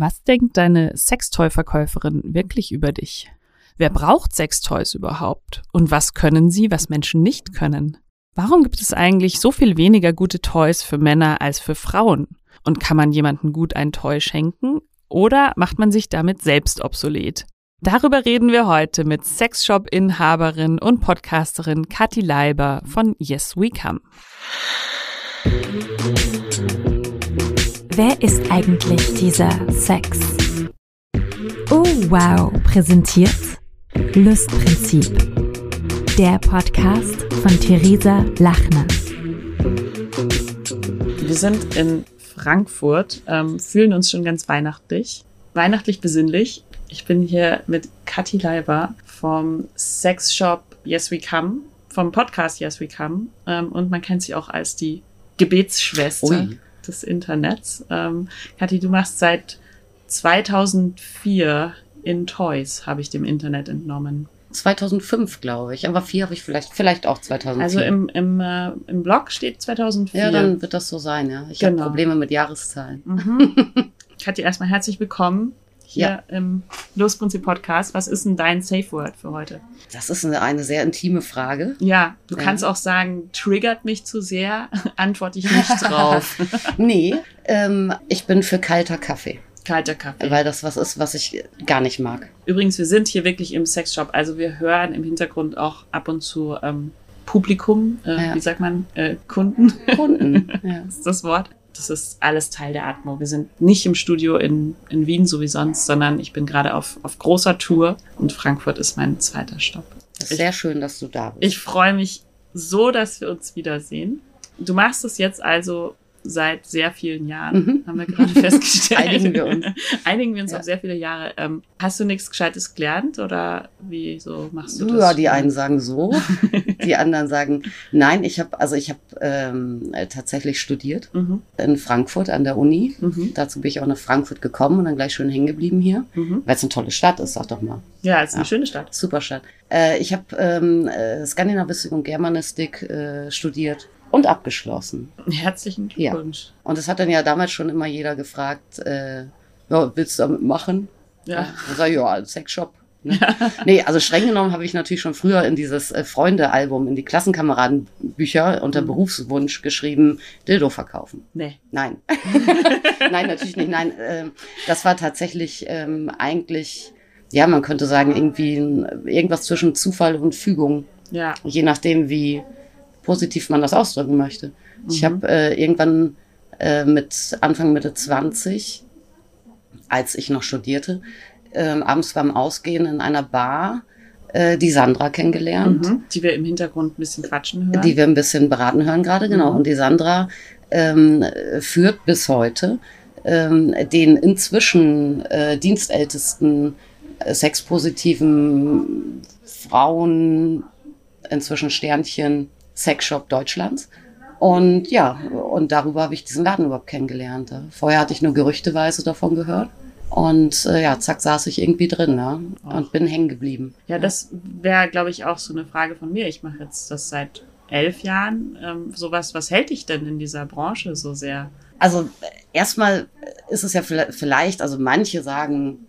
Was denkt deine Sextoy-Verkäuferin wirklich über dich? Wer braucht Sextoys überhaupt? Und was können sie, was Menschen nicht können? Warum gibt es eigentlich so viel weniger gute Toys für Männer als für Frauen? Und kann man jemandem gut ein Toy schenken? Oder macht man sich damit selbst obsolet? Darüber reden wir heute mit Sexshop-Inhaberin und Podcasterin Kathi Leiber von Yes We Come. Wer ist eigentlich dieser Sex? Oh wow, präsentiert Lustprinzip. Der Podcast von Theresa Lachner. Wir sind in Frankfurt, ähm, fühlen uns schon ganz weihnachtlich, weihnachtlich besinnlich. Ich bin hier mit Kathi Leiber vom Sexshop Yes We Come, vom Podcast Yes We Come ähm, und man kennt sie auch als die Gebetsschwester. Ui des Internets. Ähm, Kathi, du machst seit 2004 in Toys, habe ich dem Internet entnommen. 2005, glaube ich. Aber vier habe ich vielleicht, vielleicht auch 2004. Also im, im, äh, im Blog steht 2004. Ja, dann wird das so sein, ja. Ich genau. habe Probleme mit Jahreszahlen. Mhm. Kathi, erstmal herzlich willkommen hier ja. im Losprinzip Podcast. Was ist denn dein Safe Word für heute? Das ist eine, eine sehr intime Frage. Ja, du ja. kannst auch sagen, triggert mich zu sehr, antworte ich nicht drauf. nee, ähm, ich bin für kalter Kaffee. Kalter Kaffee. Weil das was ist, was ich gar nicht mag. Übrigens, wir sind hier wirklich im Sexshop. Also wir hören im Hintergrund auch ab und zu ähm, Publikum, äh, ja. wie sagt man, äh, Kunden. Kunden, ja. ist das Wort. Das ist alles Teil der Atmo. Wir sind nicht im Studio in, in Wien, so wie sonst, sondern ich bin gerade auf, auf großer Tour und Frankfurt ist mein zweiter Stopp. Ist sehr schön, dass du da bist. Ich freue mich so, dass wir uns wiedersehen. Du machst es jetzt also seit sehr vielen Jahren, mhm. haben wir gerade festgestellt. Einigen wir uns. Einigen wir uns ja. auf sehr viele Jahre. Ähm, hast du nichts Gescheites gelernt oder wie so machst du das? Ja, die einen sagen so, die anderen sagen nein. Ich habe also ich habe ähm, tatsächlich studiert mhm. in Frankfurt an der Uni. Mhm. Dazu bin ich auch nach Frankfurt gekommen und dann gleich schön hängen geblieben hier, mhm. weil es eine tolle Stadt ist, sag doch mal. Ja, es ist eine schöne Stadt. Super Stadt. Äh, ich habe ähm, äh, Skandinavistik und Germanistik äh, studiert und abgeschlossen. Herzlichen Glückwunsch. Ja. Und das hat dann ja damals schon immer jeder gefragt, äh, ja, willst du damit machen? Ja. Dann sag ich, ja, Sexshop. Ne? Ja. Nee, also streng genommen habe ich natürlich schon früher in dieses äh, Freunde-Album, in die Klassenkameradenbücher unter mhm. Berufswunsch geschrieben, Dildo verkaufen. Nee. Nein. Nein, natürlich nicht. Nein, äh, das war tatsächlich ähm, eigentlich, ja, man könnte sagen, irgendwie irgendwas zwischen Zufall und Fügung. Ja. Je nachdem, wie positiv man das ausdrücken möchte. Mhm. Ich habe äh, irgendwann äh, mit Anfang Mitte 20, als ich noch studierte, äh, abends beim Ausgehen in einer Bar äh, die Sandra kennengelernt. Mhm. Die wir im Hintergrund ein bisschen quatschen hören. Die wir ein bisschen beraten hören gerade, genau. Mhm. Und die Sandra ähm, führt bis heute ähm, den inzwischen äh, dienstältesten äh, sexpositiven Frauen, inzwischen Sternchen, Sexshop Deutschlands. Und ja, und darüber habe ich diesen Laden überhaupt kennengelernt. Vorher hatte ich nur gerüchteweise davon gehört. Und äh, ja, zack, saß ich irgendwie drin ja, und bin hängen geblieben. Ja, das wäre, glaube ich, auch so eine Frage von mir. Ich mache jetzt das seit elf Jahren. Ähm, sowas, was hält dich denn in dieser Branche so sehr? Also erstmal ist es ja vielleicht, also manche sagen,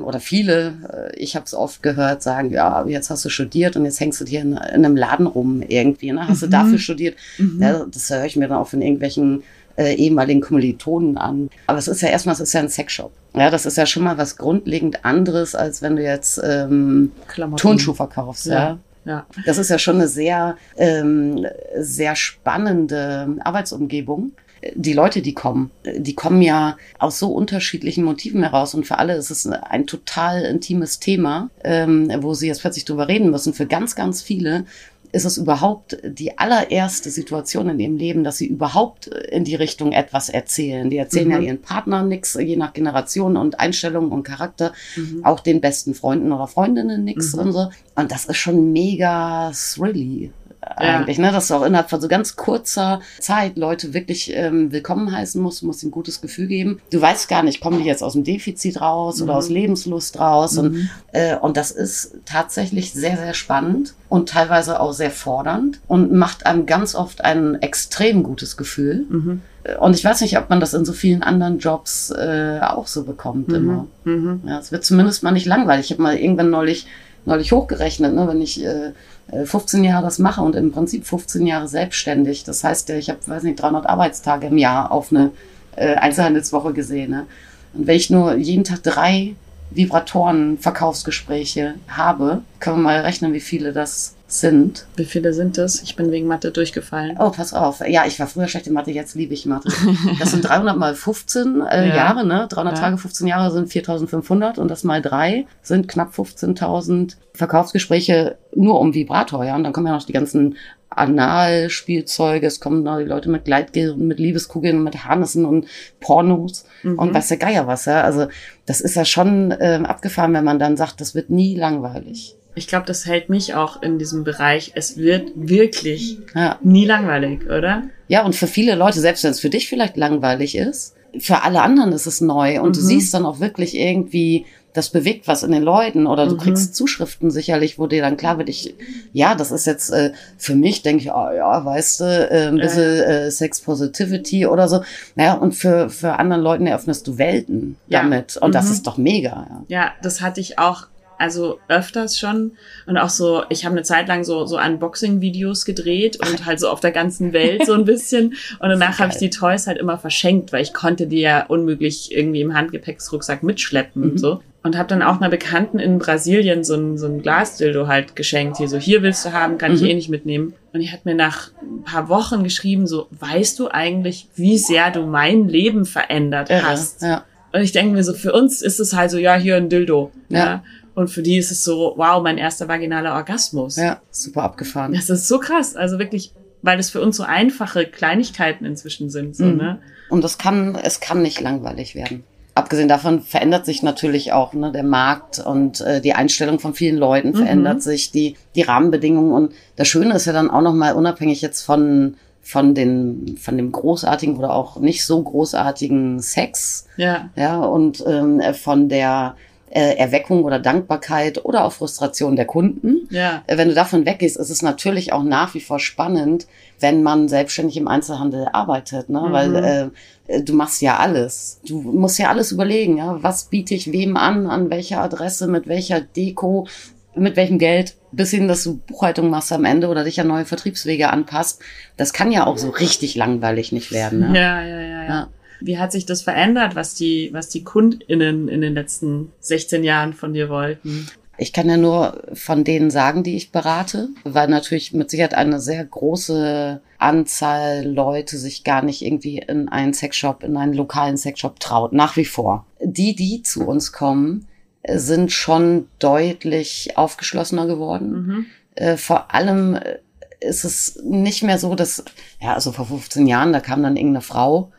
oder viele, äh, ich habe es oft gehört, sagen, ja, jetzt hast du studiert und jetzt hängst du hier in, in einem Laden rum irgendwie. Ne? Hast mhm. du dafür studiert? Mhm. Ja, das höre ich mir dann auch von irgendwelchen äh, ehemaligen Kommilitonen an. Aber es ist ja erstmal, es ist ja ein Sexshop. Ja, das ist ja schon mal was grundlegend anderes, als wenn du jetzt ähm, Turnschuh verkaufst. Ja. ja. Ja. Das ist ja schon eine sehr, ähm, sehr spannende Arbeitsumgebung die Leute, die kommen, die kommen ja aus so unterschiedlichen Motiven heraus und für alle ist es ein total intimes Thema, ähm, wo sie jetzt plötzlich drüber reden müssen. Für ganz, ganz viele ist es überhaupt die allererste Situation in ihrem Leben, dass sie überhaupt in die Richtung etwas erzählen. Die erzählen mhm. ja ihren Partnern nichts, je nach Generation und Einstellung und Charakter, mhm. auch den besten Freunden oder Freundinnen nichts mhm. und so. Und das ist schon mega thrilly eigentlich, ja. ne? Dass du auch innerhalb von so ganz kurzer Zeit Leute wirklich ähm, willkommen heißen musst, musst ihnen ein gutes Gefühl geben. Du weißt gar nicht, kommen die jetzt aus dem Defizit raus mhm. oder aus Lebenslust raus. Mhm. Und, äh, und das ist tatsächlich sehr, sehr spannend und teilweise auch sehr fordernd und macht einem ganz oft ein extrem gutes Gefühl. Mhm Und ich weiß nicht, ob man das in so vielen anderen Jobs äh, auch so bekommt Mhm. immer. Mhm. Ja, es wird zumindest mal nicht langweilig. Ich habe mal irgendwann neulich, neulich hochgerechnet, ne, wenn ich äh, äh, 15 Jahre das mache und im Prinzip 15 Jahre selbstständig. Das heißt, ich habe, weiß nicht, 300 Arbeitstage im Jahr auf eine äh, Einzelhandelswoche gesehen. Ne? Und wenn ich nur jeden Tag drei Vibratoren, Verkaufsgespräche habe, können wir mal rechnen, wie viele das sind. Wie viele sind das? Ich bin wegen Mathe durchgefallen. Oh, pass auf. Ja, ich war früher schlecht in Mathe, jetzt liebe ich Mathe. Das sind 300 mal 15 äh, Ja. Jahre, ne? 300 Ja. Tage, 15 Jahre sind 4500 und das mal drei sind knapp 15.000 Verkaufsgespräche nur um Vibrator, ja. Und dann kommen ja noch die ganzen Analspielzeuge, es kommen noch die Leute mit Gleitgel, mit Liebeskugeln, mit Harnissen und Pornos Mhm. und weiß der Geier was, ja. Also das ist ja schon ähm, abgefahren, wenn man dann sagt, das wird nie langweilig. Ich glaube, das hält mich auch in diesem Bereich. Es wird wirklich Ja. nie langweilig, oder? Ja, und für viele Leute, selbst wenn es für dich vielleicht langweilig ist, für alle anderen ist es neu und du Mhm. siehst dann auch wirklich irgendwie, das bewegt was in den Leuten oder du Mhm. kriegst Zuschriften sicherlich, wo dir dann klar wird, ich, ja, das ist jetzt äh, für mich, denke ich, oh, ja, weißt du, äh, ein bisschen äh, Sex Positivity oder so. Naja, und für, für anderen Leuten eröffnest du Welten Ja. damit und das Mhm. ist doch mega, ja. Ja, das hatte ich auch, also öfters schon. Und auch so, ich habe eine Zeit lang so, so Unboxing-Videos gedreht und halt so auf der ganzen Welt so ein bisschen. Und danach habe ich die Toys halt immer verschenkt, weil ich konnte die ja unmöglich irgendwie im Handgepäcksrucksack mitschleppen und Mhm. so. Und habe dann auch einer Bekannten in Brasilien so ein, so ein Glasdildo halt geschenkt. Hier so, hier willst du haben, kann ich Mhm. eh nicht mitnehmen. Und die hat mir nach ein paar Wochen geschrieben, so, weißt du eigentlich, wie sehr du mein Leben verändert hast? ja. Und ich denke mir so, für uns ist es halt so, ja, hier ein Dildo. Ja. Ja. Und für die ist es so, wow, mein erster vaginaler Orgasmus. Ja, super abgefahren. Das ist so krass. Also wirklich, weil das für uns so einfache Kleinigkeiten inzwischen sind. So, Mhm. ne? Und das kann, es kann nicht langweilig werden. Abgesehen davon verändert sich natürlich auch ne, der Markt und äh, die Einstellung von vielen Leuten Mhm. verändert sich, die, die Rahmenbedingungen. Und das Schöne ist ja dann auch nochmal unabhängig jetzt von, von, den, von dem großartigen oder auch nicht so großartigen Sex, Ja. ja, und ähm, von der äh, Erweckung oder Dankbarkeit oder auch Frustration der Kunden. Ja. Äh, Wenn du davon weggehst, ist es natürlich auch nach wie vor spannend, wenn man selbstständig im Einzelhandel arbeitet, ne? Mhm. weil äh, du machst ja alles. Du musst ja alles überlegen, ja, was biete ich wem an, an welcher Adresse, mit welcher Deko, mit welchem Geld, bis hin, dass du Buchhaltung machst am Ende oder dich an neue Vertriebswege anpasst. Das kann ja auch so richtig langweilig nicht werden. Ne? Ja, ja, ja, ja. Ja. Wie hat sich das verändert, was die, was die KundInnen in den letzten 16 Jahren von dir wollten? Ich kann ja nur von denen sagen, die ich berate, weil natürlich mit Sicherheit eine sehr große Anzahl Leute sich gar nicht irgendwie in einen Sexshop, in einen lokalen Sexshop traut, nach wie vor. Die, die zu uns kommen, sind schon deutlich aufgeschlossener geworden. Mhm. Äh, vor allem äh, ist es nicht mehr so, dass, ja, also vor 15 Jahren, da kam dann irgendeine Frau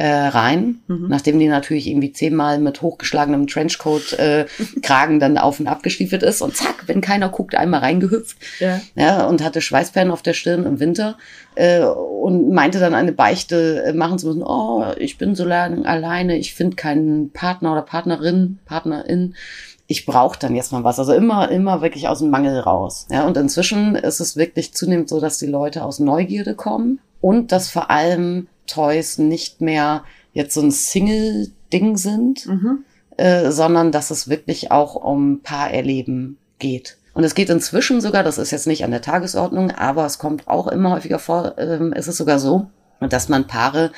äh, rein, Mhm. nachdem die natürlich irgendwie zehnmal mit hochgeschlagenem Trenchcoat äh, Kragen dann auf und ab gestiefelt ist und zack, wenn keiner guckt, einmal reingehüpft Ja. ja, und hatte Schweißperlen auf der Stirn im Winter äh, und meinte dann eine Beichte äh, machen zu müssen, oh, ich bin so lange alleine, ich finde keinen Partner oder Partnerin, Partnerin. Ich brauche dann jetzt mal was. Also immer, immer wirklich aus dem Mangel raus. Ja, und inzwischen ist es wirklich zunehmend so, dass die Leute aus Neugierde kommen und dass vor allem Toys nicht mehr jetzt so ein Single-Ding sind, Mhm. äh, sondern dass es wirklich auch um Paarerleben geht. Und es geht inzwischen sogar, das ist jetzt nicht an der Tagesordnung, aber es kommt auch immer häufiger vor, ist es sogar so, dass man Paare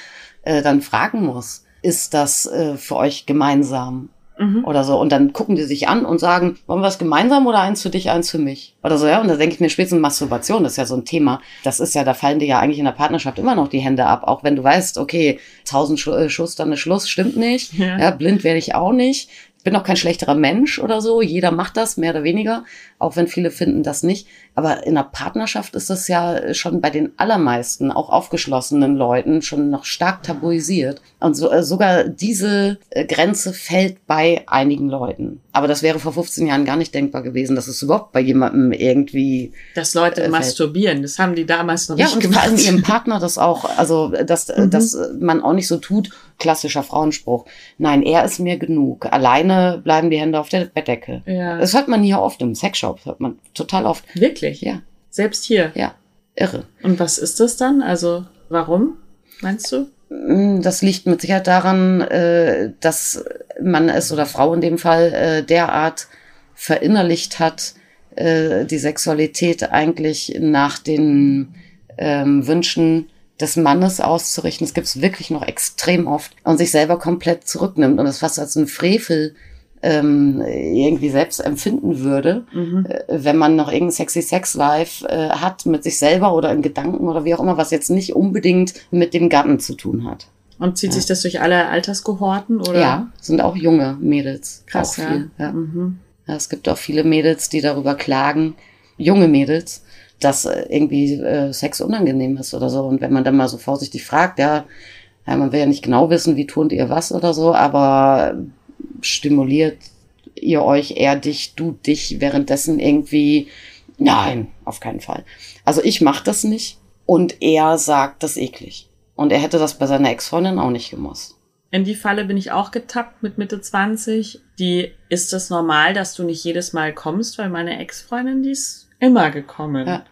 äh, dann fragen muss, ist das äh, für euch gemeinsam Mhm. oder so? Und dann gucken die sich an und sagen, wollen wir was gemeinsam oder eins für dich, eins für mich? Oder so, ja. Und da denke ich mir, spätestens Masturbation ist ja so ein Thema. Das ist ja, da fallen dir ja eigentlich in der Partnerschaft immer noch die Hände ab, auch wenn du weißt, okay, tausend äh, Schuss, dann ist Schluss, stimmt nicht. Ja. Ja, blind werde ich auch nicht. Ich bin auch kein schlechterer Mensch oder so. Jeder macht das, mehr oder weniger, auch wenn viele finden das nicht. Aber in einer Partnerschaft ist das ja schon bei den allermeisten, auch aufgeschlossenen Leuten, schon noch stark tabuisiert. Und so, äh, sogar diese äh, Grenze fällt bei einigen Leuten. Aber das wäre vor 15 Jahren gar nicht denkbar gewesen, dass es überhaupt bei jemandem irgendwie Dass Leute Äh, masturbieren, das haben die damals noch ja, nicht und gemacht. vor allem ihrem Partner das auch, also dass, Mhm. dass man auch nicht so tut, klassischer Frauenspruch. Nein, er ist mir genug. Alleine bleiben die Hände auf der Bettdecke. Ja. Das hört man hier oft im Sexshop, das hört man total oft. Wirklich? Ja, Selbst hier. ja, irre. Und was ist das dann? Also, warum, meinst du? Mm, das liegt mit Sicherheit daran, äh, dass man es oder Frau in dem Fall äh, derart verinnerlicht hat, äh, die Sexualität eigentlich nach den ähm, Wünschen des Mannes auszurichten. Das gibt es wirklich noch extrem oft und sich selber komplett zurücknimmt und das fast als ein Frevel ähm, irgendwie selbst empfinden würde, mhm. äh, wenn man noch irgendein sexy Sex Life äh, hat mit sich selber oder in Gedanken oder wie auch immer, was jetzt nicht unbedingt mit dem Gatten zu tun hat. Und zieht ja. sich das durch alle Alterskohorten oder? Ja, sind auch junge Mädels. Krass, viel, ja. Ja. Mhm. ja. Es gibt auch viele Mädels, die darüber klagen, junge Mädels, dass äh, irgendwie äh, Sex unangenehm ist oder so. Und wenn man dann mal so vorsichtig fragt, ja, ja, man will ja nicht genau wissen, wie tun ihr was oder so, aber stimuliert ihr euch eher dich, du dich währenddessen irgendwie? Nein, auf keinen Fall. Also ich mache das nicht und er sagt das eklig. Und er hätte das bei seiner Ex-Freundin auch nicht gemusst. In die Falle bin ich auch getappt mit Mitte 20. Die ist es normal, dass du nicht jedes Mal kommst, weil meine Ex-Freundin, die ist immer gekommen. Ja.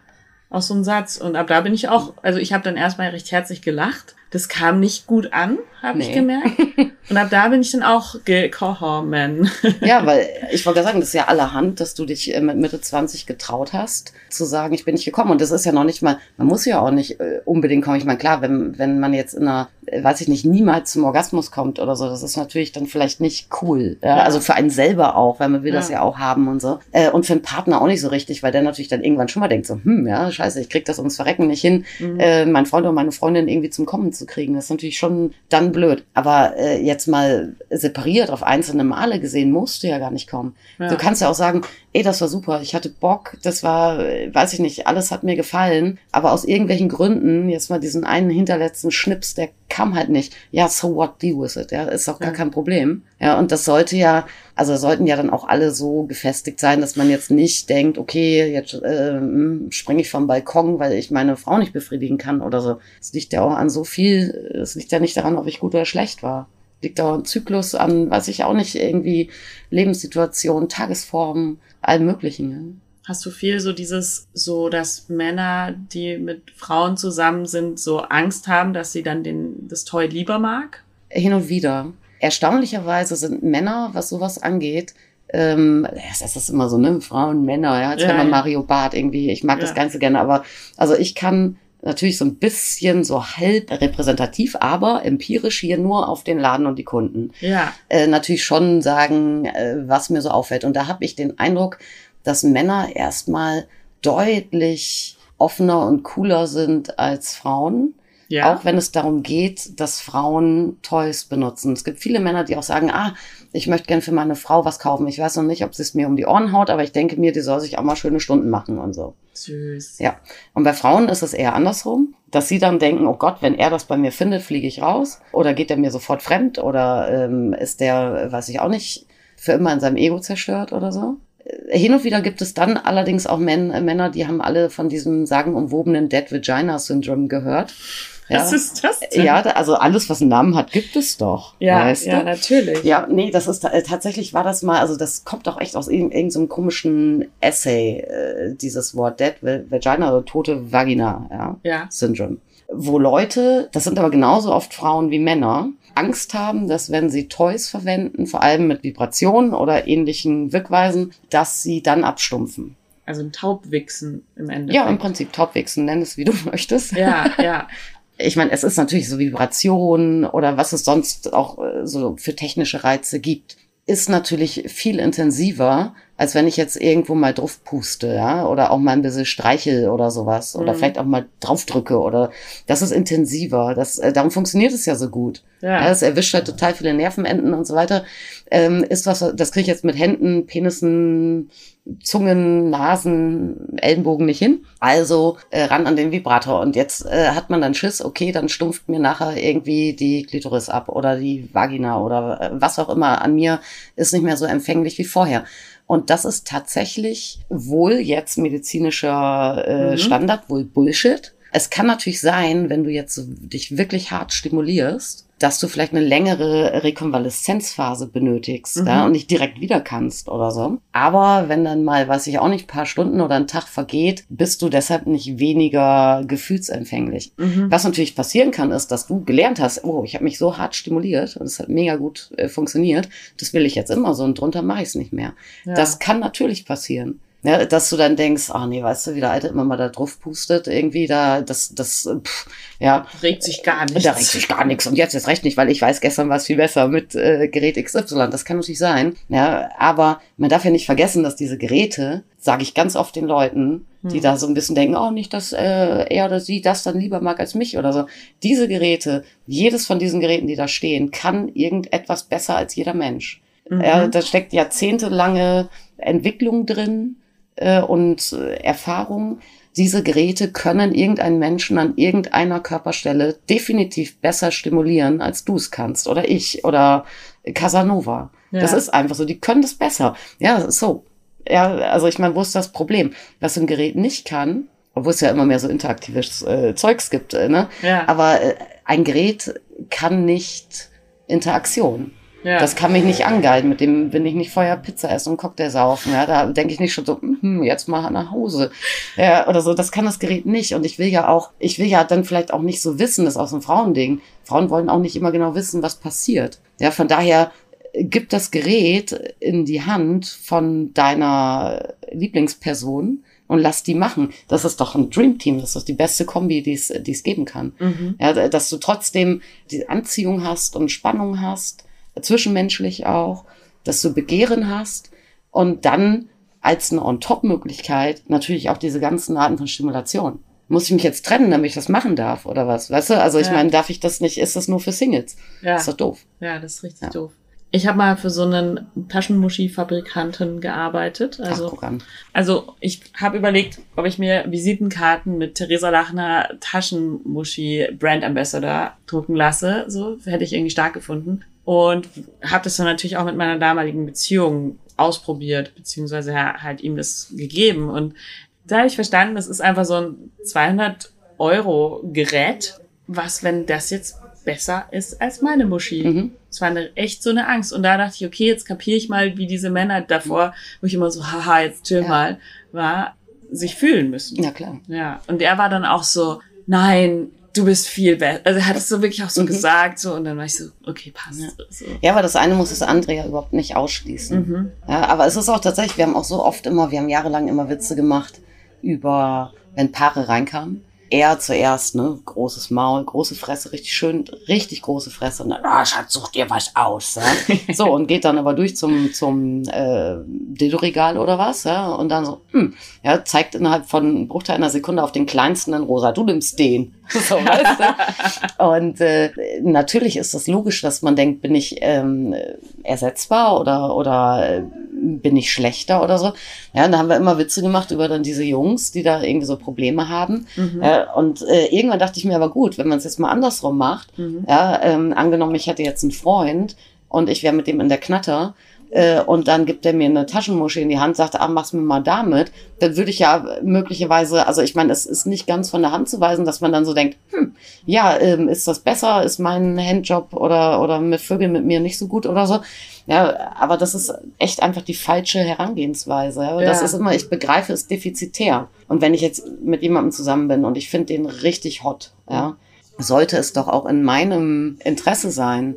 Aus so einem Satz. Und ab da bin ich auch, also ich habe dann erstmal recht herzlich gelacht das kam nicht gut an, habe nee. ich gemerkt. Und ab da bin ich dann auch gekommen. ja, weil ich wollte sagen, das ist ja allerhand, dass du dich äh, mit Mitte 20 getraut hast, zu sagen, ich bin nicht gekommen. Und das ist ja noch nicht mal, man muss ja auch nicht äh, unbedingt kommen. Ich meine, klar, wenn, wenn man jetzt in einer, weiß ich nicht, niemals zum Orgasmus kommt oder so, das ist natürlich dann vielleicht nicht cool. Ja? ja. Also für einen selber auch, weil man will ja. das ja auch haben und so. Und für einen Partner auch nicht so richtig, weil der natürlich dann irgendwann schon mal denkt, so, hm, ja, scheiße, ich krieg das ums Verrecken nicht hin, mhm. äh, mein Freund oder meine Freundin irgendwie zum Kommen zu kriegen. Das ist natürlich schon dann blöd. Aber äh, jetzt mal separiert auf einzelne Male gesehen, musst du ja gar nicht kommen. Du kannst ja auch sagen, ey, das war super, ich hatte Bock, das war, weiß ich nicht, alles hat mir gefallen, aber aus irgendwelchen Gründen, jetzt mal diesen einen hinterletzten Schnips, der kam halt nicht. Ja, so what, deal with it, ja, ist auch gar ja. kein Problem. Ja, und das sollte ja, also sollten ja dann auch alle so gefestigt sein, dass man jetzt nicht denkt, okay, jetzt äh, springe ich vom Balkon, weil ich meine Frau nicht befriedigen kann oder so. Es liegt ja auch an so viel, es liegt ja nicht daran, ob ich gut oder schlecht war liegt auch ein Zyklus an, weiß ich auch nicht, irgendwie Lebenssituation, Tagesform, allem Möglichen. Ja. Hast du viel so dieses, so dass Männer, die mit Frauen zusammen sind, so Angst haben, dass sie dann den, das Toy lieber mag? Hin und wieder. Erstaunlicherweise sind Männer, was sowas angeht, ähm, das ist immer so, ne, Frauen, Männer, ja, jetzt ja, ja. Mario Barth irgendwie, ich mag ja. das Ganze gerne, aber also ich kann natürlich so ein bisschen so halb repräsentativ, aber empirisch hier nur auf den Laden und die Kunden. Ja. Äh, natürlich schon sagen, äh, was mir so auffällt. Und da habe ich den Eindruck, dass Männer erstmal deutlich offener und cooler sind als Frauen. Ja. Auch wenn es darum geht, dass Frauen Toys benutzen. Es gibt viele Männer, die auch sagen, ah, ich möchte gern für meine Frau was kaufen. Ich weiß noch nicht, ob sie es mir um die Ohren haut, aber ich denke mir, die soll sich auch mal schöne Stunden machen und so. Süß. Ja. Und bei Frauen ist es eher andersrum, dass sie dann denken, oh Gott, wenn er das bei mir findet, fliege ich raus. Oder geht er mir sofort fremd oder ähm, ist der, weiß ich auch nicht, für immer in seinem Ego zerstört oder so. Äh, hin und wieder gibt es dann allerdings auch Männer, die haben alle von diesem sagenumwobenen Dead Vagina Syndrome gehört. Ja. Was ist das denn? Ja, also alles, was einen Namen hat, gibt es doch. Ja, weißt ja, du? natürlich. Ja, nee, das ist äh, tatsächlich war das mal, also das kommt doch echt aus irgendeinem so komischen Essay, äh, dieses Wort Dead Vagina oder tote Vagina, ja, ja. Syndrome. Wo Leute, das sind aber genauso oft Frauen wie Männer, Angst haben, dass wenn sie Toys verwenden, vor allem mit Vibrationen oder ähnlichen Wirkweisen, dass sie dann abstumpfen. Also ein Taubwichsen im Endeffekt. Ja, im Prinzip Taubwichsen, nenn es wie du möchtest. Ja, ja. ich meine, es ist natürlich so Vibration oder was es sonst auch äh, so für technische Reize gibt, ist natürlich viel intensiver, als wenn ich jetzt irgendwo mal drauf puste, ja, oder auch mal ein bisschen streichel oder sowas, oder mhm. vielleicht auch mal draufdrücke oder das ist intensiver. Das, äh, darum funktioniert es ja so gut. Ja. ja. Es erwischt halt total viele Nervenenden und so weiter. Ähm, ist was, das kriege ich jetzt mit Händen, Penissen, Zungen, Nasen, Ellenbogen nicht hin. Also äh, ran an den Vibrator. Und jetzt äh, hat man dann Schiss, okay, dann stumpft mir nachher irgendwie die Klitoris ab oder die Vagina oder äh, was auch immer an mir ist nicht mehr so empfänglich wie vorher. Und das ist tatsächlich wohl jetzt medizinischer äh, mhm. Standard, wohl Bullshit. Es kann natürlich sein, wenn du jetzt dich wirklich hart stimulierst, dass du vielleicht eine längere Rekonvaleszenzphase benötigst Mhm. ja, und nicht direkt wieder kannst oder so. Aber wenn dann mal, weiß ich auch nicht, paar Stunden oder ein Tag vergeht, bist du deshalb nicht weniger gefühlsempfänglich. Mhm. Was natürlich passieren kann, ist, dass du gelernt hast, oh, ich habe mich so hart stimuliert und es hat mega gut äh, funktioniert, das will ich jetzt immer so und drunter mache ich es nicht mehr. Ja. Das kann natürlich passieren. Ja, dass du dann denkst, ah nee, weißt du, wie der Alte immer mal da drauf pustet, irgendwie da, das, das, pff, ja, regt sich gar nicht. da regt sich gar nichts. Und jetzt ist recht nicht, weil ich weiß, gestern war es viel besser mit äh, Gerät XY. Das kann natürlich sein. Ja, aber man darf ja nicht vergessen, dass diese Geräte, sage ich ganz oft den Leuten, die Hm. da so ein bisschen denken, oh, nicht, dass äh, er oder sie das dann lieber mag als mich oder so. Diese Geräte, jedes von diesen Geräten, die da stehen, kann irgendetwas besser als jeder Mensch. Mhm. Ja, da steckt jahrzehntelange Entwicklung drin äh, und äh, Erfahrung. Diese Geräte können irgendeinen Menschen an irgendeiner Körperstelle definitiv besser stimulieren, als du es kannst. Oder ich oder Casanova. Ja. Das ist einfach so. Die können das besser. Ja, das ist so. Ja, also ich meine, wo ist das Problem? Was ein Gerät nicht kann, obwohl es ja immer mehr so interaktives äh, Zeugs gibt, äh, ne? Ja. Aber äh, ein Gerät kann nicht Interaktion. Ja. Das kann mich nicht angeilen, mit dem will ich nicht vorher Pizza essen und Cocktail saufen. Ja, da denke ich nicht schon so, hm, jetzt mal nach Hause. Ja, oder so, das kann das Gerät nicht. Und ich will ja auch, ich will ja dann vielleicht auch nicht so wissen, das ist so ein Frauending. Frauen wollen auch nicht immer genau wissen, was passiert. Ja, von daher gib das Gerät in die Hand von deiner Lieblingsperson und lass die machen. Das ist doch ein Dreamteam. Das ist die beste Kombi, die es, die es geben kann. Mhm. Ja, dass du trotzdem die Anziehung hast und Spannung hast, zwischenmenschlich auch, dass du Begehren hast und dann als eine On-Top-Möglichkeit natürlich auch diese ganzen Arten von Stimulation. Muss ich mich jetzt trennen, damit ich das machen darf oder was? Weißt du? Also ich Ja. meine, darf ich das nicht? Ist das nur für Singles? Ja. Ist doch doof. Ja, das ist richtig Ja. doof. Ich habe mal für so einen Taschenmuschi-Fabrikanten gearbeitet. Also, Ach, also ich habe überlegt, ob ich mir Visitenkarten mit Theresa Lachner Taschenmuschi Brand Ambassador drucken lasse. So hätte ich irgendwie stark gefunden. Und habe das dann natürlich auch mit meiner damaligen Beziehung ausprobiert, beziehungsweise halt ihm das gegeben. Und da habe ich verstanden, das ist einfach so ein 200 Euro Gerät. Was, wenn das jetzt besser ist als meine Muschi? Mhm. Es war eine, echt so eine Angst. Und da dachte ich, okay, jetzt kapiere ich mal, wie diese Männer davor, wo ich immer so, haha, jetzt chill Ja. mal, war, sich fühlen müssen. Ja, klar. Ja. Und er war dann auch so, nein, du bist viel besser. Also er hat es so wirklich auch so Mhm. gesagt, so, und dann war ich so, okay, passt. Ja. So. Ja, aber das eine muss das andere ja überhaupt nicht ausschließen. Mhm. Ja, aber es ist auch tatsächlich, wir haben auch so oft immer, wir haben jahrelang immer Witze gemacht über, wenn Paare reinkamen. Er zuerst, ne, großes Maul, große Fresse, richtig schön, richtig große Fresse und dann, ah, Schatz, such dir was aus, ja. So, und geht dann aber durch zum, zum, äh, Dildo-Regal oder was, ja, und dann so, hm, ja, zeigt innerhalb von einem Bruchteil einer Sekunde auf den kleinsten in rosa, du nimmst den. So, weißt du? Und äh, natürlich ist das logisch, dass man denkt, bin ich ähm, ersetzbar oder oder äh, bin ich schlechter oder so. Ja, und da haben wir immer Witze gemacht über dann diese Jungs, die da irgendwie so Probleme haben. Mhm. Ja, und äh, irgendwann dachte ich mir aber gut, wenn man es jetzt mal andersrum macht, Mhm. ja, ähm, angenommen, ich hätte jetzt einen Freund und ich wäre mit dem in der Knatter äh, und dann gibt er mir eine Taschenmuschi in die Hand, sagt, ah, mach's mir mal damit, dann würde ich ja möglicherweise, also ich meine, es ist nicht ganz von der Hand zu weisen, dass man dann so denkt, hm, ja, ähm, ist das besser, ist mein Handjob oder, oder mit Vögeln mit mir nicht so gut oder so. Ja, aber das ist echt einfach die falsche Herangehensweise. Ja? Das ist immer, ich begreife es defizitär. Und wenn ich jetzt mit jemandem zusammen bin und ich finde den richtig hot, ja, sollte es doch auch in meinem Interesse sein,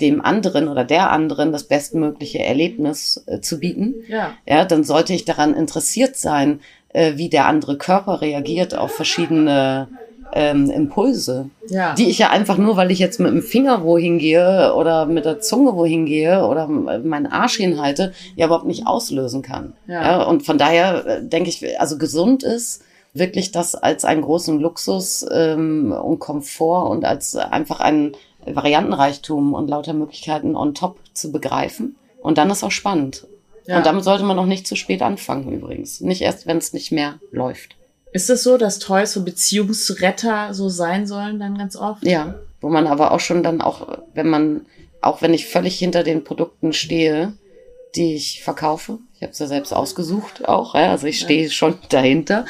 dem anderen oder der anderen das bestmögliche Erlebnis äh, zu bieten. Ja. Ja, dann sollte ich daran interessiert sein, äh, wie der andere Körper reagiert auf verschiedene ähm, Impulse, Ja. die ich ja einfach nur, weil ich jetzt mit dem Finger wohin gehe oder mit der Zunge wohin gehe oder meinen Arsch hinhalte, ja überhaupt nicht auslösen kann. Ja. Ja, und von daher äh, denke ich, also gesund ist, wirklich das als einen großen Luxus ähm, und Komfort und als einfach einen Variantenreichtum und lauter Möglichkeiten on top zu begreifen. Und dann ist auch spannend. Ja. Und damit sollte man noch nicht zu spät anfangen übrigens. Nicht erst, wenn es nicht mehr läuft. Ist es so, dass Toys so Beziehungsretter so sein sollen dann ganz oft? Ja, wo man aber auch schon dann auch, wenn man, auch wenn ich völlig hinter den Produkten stehe, die ich verkaufe, ich habe es ja selbst ausgesucht auch, ja, also ich stehe schon dahinter,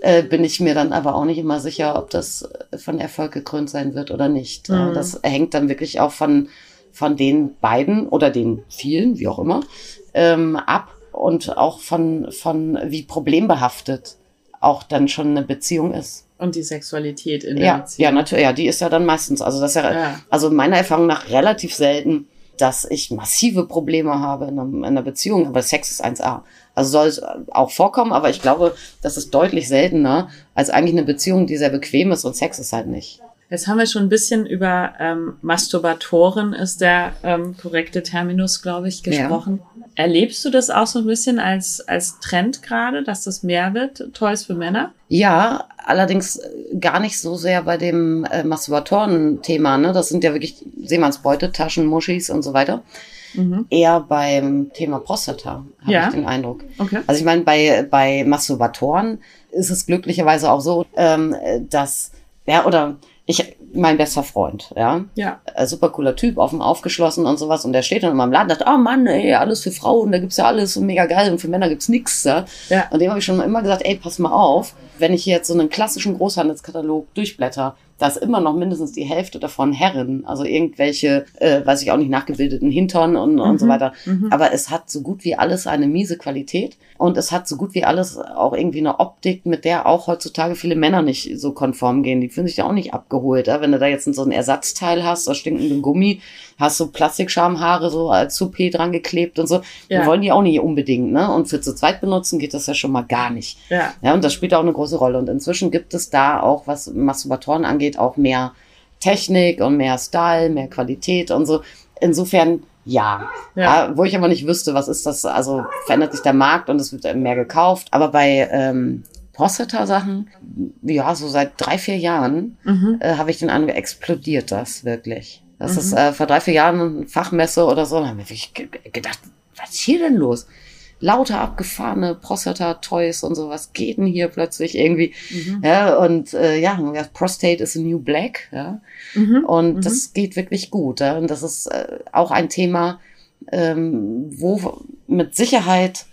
äh, bin ich mir dann aber auch nicht immer sicher, ob das von Erfolg gekrönt sein wird oder nicht. Mhm. Das hängt dann wirklich auch von, von den beiden oder den vielen, wie auch immer, ähm, ab und auch von, von wie problembehaftet auch dann schon eine Beziehung ist. Und die Sexualität in der ja, Beziehung. Ja, natürlich, ja, die ist ja dann meistens, also das ist ja, ja. also meiner Erfahrung nach relativ selten, dass ich massive Probleme habe in, einer Beziehung, aber Sex ist 1A. Also soll es auch vorkommen, aber ich glaube, das ist deutlich seltener als eigentlich eine Beziehung, die sehr bequem ist und Sex ist halt nicht. Jetzt haben wir schon ein bisschen über ähm, Masturbatoren, ist der ähm, korrekte Terminus, glaube ich, gesprochen. Ja. Erlebst du das auch so ein bisschen als, als Trend gerade, dass das mehr wird, Toys für Männer? Ja, allerdings gar nicht so sehr bei dem äh, Masturbatoren-Thema. Ne? Das sind ja wirklich Seemannsbeute, Taschen, Muschis und so weiter. Mhm. Eher beim Thema Prostata, habe ja. ich den Eindruck. Okay. Also ich meine, bei, bei Masturbatoren ist es glücklicherweise auch so, ähm, dass, ja, oder ich, mein bester Freund, ja. Ja. Äh, super cooler Typ, offen aufgeschlossen und sowas. Und der steht dann in meinem Laden und sagt, oh Mann, ey, alles für Frauen, da gibt's ja alles und mega geil und für Männer gibt's nix. Ja. ja. Und dem habe ich schon immer gesagt, ey, pass mal auf, wenn ich jetzt so einen klassischen Großhandelskatalog durchblätter, da ist immer noch mindestens die Hälfte davon Herren, also irgendwelche, äh, weiß ich auch nicht, nachgebildeten Hintern und, mhm. und so mhm. weiter. Mhm. Aber es hat so gut wie alles eine miese Qualität und es hat so gut wie alles auch irgendwie eine Optik, mit der auch heutzutage viele Männer nicht so konform gehen. Die fühlen sich da auch nicht abgeholt. Ja? Wenn du da jetzt so ein Ersatzteil hast aus stinkendem Gummi, hast so Plastikschamhaare so als Soupé dran geklebt und so, ja. wollen die auch nicht unbedingt. Ne? Und für zu zweit benutzen geht das ja schon mal gar nicht. Ja. ja und das spielt auch eine große Rolle. Und inzwischen gibt es da auch, was Masturbatoren angeht, angeht, auch mehr Technik und mehr Style, mehr Qualität und so. Insofern ja. ja. ja. Wo ich aber nicht wüsste, was ist das, also verändert sich der Markt und es wird mehr gekauft. Aber bei ähm, Prostata-Sachen, ja, so seit drei, vier Jahren mhm. äh, habe ich den Eindruck, explodiert das wirklich. Das mhm. ist äh, vor drei, vier Jahren Fachmesse oder so, da haben wir wirklich gedacht, was ist hier denn los? Lauter abgefahrene Prostata-Toys und so, was geht denn hier plötzlich irgendwie? Mhm. Ja, und äh, ja, Prostate is a new black, ja. Mhm. Und mhm. das geht wirklich gut. Ja? Und das ist äh, auch ein Thema, ähm, wo mit Sicherheit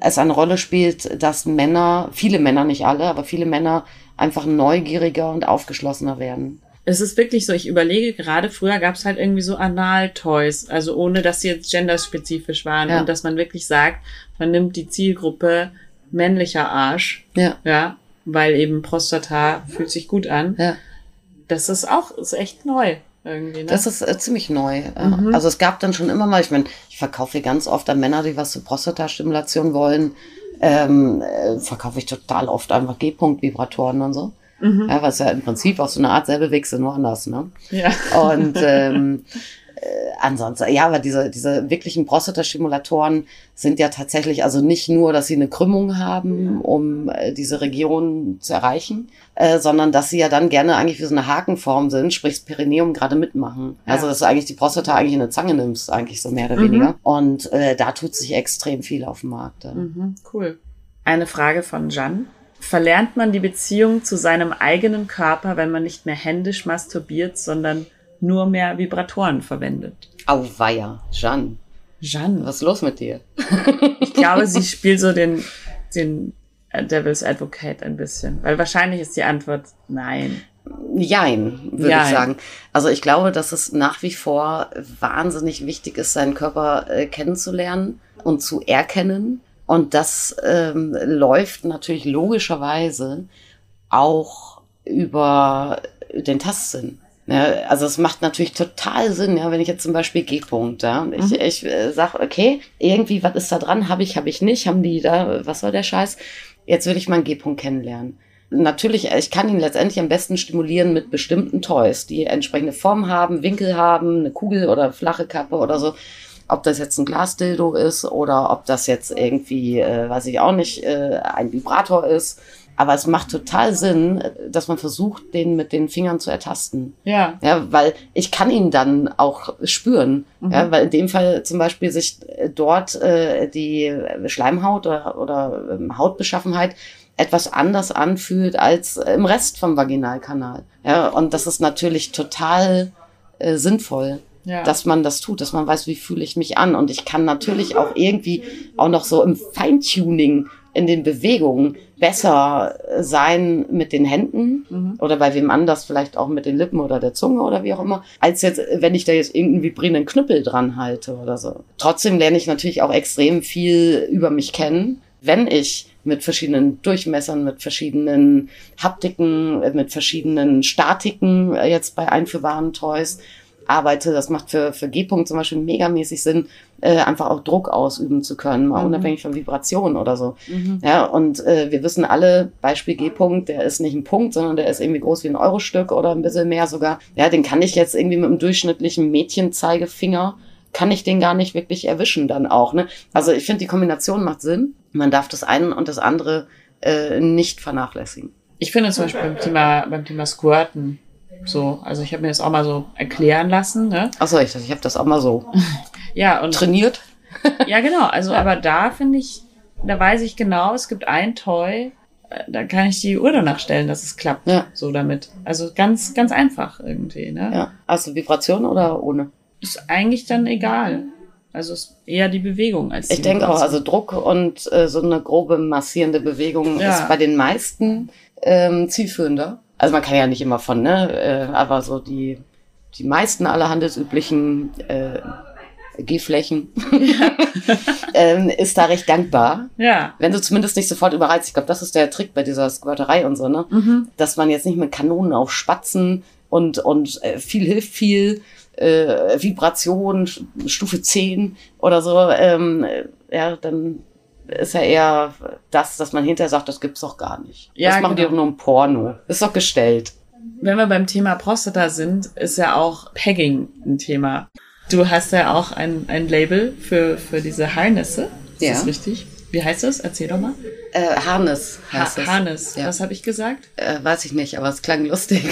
es eine Rolle spielt, dass Männer, viele Männer, nicht alle, aber viele Männer einfach neugieriger und aufgeschlossener werden es ist wirklich so, ich überlege gerade, früher gab es halt irgendwie so Anal-Toys, also ohne dass sie jetzt genderspezifisch waren ja. und dass man wirklich sagt, man nimmt die Zielgruppe männlicher Arsch, ja, ja weil eben Prostata fühlt sich gut an. Ja. Das ist auch, ist echt neu. Irgendwie, ne? Das ist äh, ziemlich neu. Mhm. Also es gab dann schon immer mal, ich meine, ich verkaufe hier ganz oft an Männer, die was zur Prostatastimulation wollen, ähm, äh, verkaufe ich total oft einfach G-Punkt-Vibratoren und so. Mhm. Ja, was ja im Prinzip auch so eine Art selbe Wechsel, nur anders, ne? Ja. Und ähm, äh, ansonsten, ja, aber diese, diese wirklichen Prostatastimulatoren sind ja tatsächlich also nicht nur, dass sie eine Krümmung haben, um äh, diese Region zu erreichen, äh, sondern dass sie ja dann gerne eigentlich wie so eine Hakenform sind, sprich das Perineum gerade mitmachen. Ja. Also dass du eigentlich die Prostata eigentlich in eine Zange nimmst, eigentlich so mehr oder mhm. weniger. Und äh, da tut sich extrem viel auf dem Markt. Ja. Mhm, cool. Eine Frage von Jan verlernt man die Beziehung zu seinem eigenen Körper, wenn man nicht mehr händisch masturbiert, sondern nur mehr Vibratoren verwendet. Auweia, Jeanne. Jeanne. Was ist los mit dir? ich glaube, sie spielt so den, den Devil's Advocate ein bisschen. Weil wahrscheinlich ist die Antwort nein. Jein, würde ich sagen. Also ich glaube, dass es nach wie vor wahnsinnig wichtig ist, seinen Körper äh, kennenzulernen und zu erkennen und das ähm, läuft natürlich logischerweise auch über den Tastsinn. Ja, also es macht natürlich total Sinn, ja, wenn ich jetzt zum Beispiel G-Punkt, ja, ich, mhm. ich äh, sag, okay, irgendwie, was ist da dran? Habe ich, habe ich nicht, haben die da, was soll der Scheiß? Jetzt will ich mal einen G-Punkt kennenlernen. Natürlich, ich kann ihn letztendlich am besten stimulieren mit bestimmten Toys, die entsprechende Form haben, Winkel haben, eine Kugel oder flache Kappe oder so ob das jetzt ein Glasdildo ist oder ob das jetzt irgendwie, äh, weiß ich auch nicht, äh, ein Vibrator ist. Aber es macht total Sinn, dass man versucht, den mit den Fingern zu ertasten. Ja. Ja, weil ich kann ihn dann auch spüren. Mhm. Ja, weil in dem Fall zum Beispiel sich dort äh, die Schleimhaut oder, oder ähm, Hautbeschaffenheit etwas anders anfühlt als im Rest vom Vaginalkanal. Ja, und das ist natürlich total äh, sinnvoll ja. dass man das tut, dass man weiß, wie fühle ich mich an. Und ich kann natürlich auch irgendwie auch noch so im Feintuning in den Bewegungen besser sein mit den Händen Mhm. oder bei wem anders vielleicht auch mit den Lippen oder der Zunge oder wie auch immer, als jetzt, wenn ich da jetzt irgendeinen vibrierenden Knüppel dran halte oder so. Trotzdem lerne ich natürlich auch extrem viel über mich kennen, wenn ich mit verschiedenen Durchmessern, mit verschiedenen Haptiken, mit verschiedenen Statiken äh, jetzt bei einführbaren Toys arbeite. Das macht für, für G-Punkt zum Beispiel megamäßig Sinn, äh, einfach auch Druck ausüben zu können, mal Mhm. unabhängig von Vibration oder so. Mhm. Ja, und äh, wir wissen alle, Beispiel G-Punkt, der ist nicht ein Punkt, sondern der ist irgendwie groß wie ein Eurostück oder ein bisschen mehr sogar. Ja, den kann ich jetzt irgendwie mit einem durchschnittlichen Mädchenzeigefinger, kann ich den gar nicht wirklich erwischen dann auch. Ne? Also ich finde, die Kombination macht Sinn. Man darf das eine und das andere äh, nicht vernachlässigen. Ich finde zum Beispiel beim Thema, beim Thema Squirten so, also ich habe mir das auch mal so erklären lassen, ne? Achso, ich, ich habe das auch mal so Ja, und trainiert. ja, genau. Also, aber da finde ich, da weiß ich genau, es gibt ein Toy, äh, da kann ich die Uhr danach stellen, dass es klappt. Ja. So damit. Also ganz, ganz einfach irgendwie, ne? Ja. Hast du Vibration oder ohne? Ist eigentlich dann egal. Also ist eher die Bewegung als die Ich denke auch, also Druck und äh, so eine grobe massierende Bewegung Ja. ist bei den meisten ähm, zielführender. Also man kann ja nicht immer von, ne, äh, aber so die, die meisten aller handelsüblichen äh, Gehflächen ähm, ist da recht dankbar. Ja. Wenn du zumindest nicht sofort überreizt. Ich glaube, das ist der Trick bei dieser Squirterei und so, ne? Mhm. Dass man jetzt nicht mit Kanonen auf Spatzen und, und äh, viel hilft viel, äh, Vibration, Stufe 10 oder so, ähm, äh, ja, dann ist ja eher das, dass man hinterher sagt, das gibt's doch gar nicht. Ja, das machen die genau. doch nur im Porno. Ist doch gestellt. Wenn wir beim Thema Prostata sind, ist ja auch Pegging ein Thema. Du hast ja auch ein, ein Label für, für diese Harnesse. Ist Ja. das richtig? Wie heißt das? Erzähl doch mal. Äh, Harness heißt Ha es. Harness. Ja. Was habe ich gesagt? Äh, weiß ich nicht, aber es klang lustig.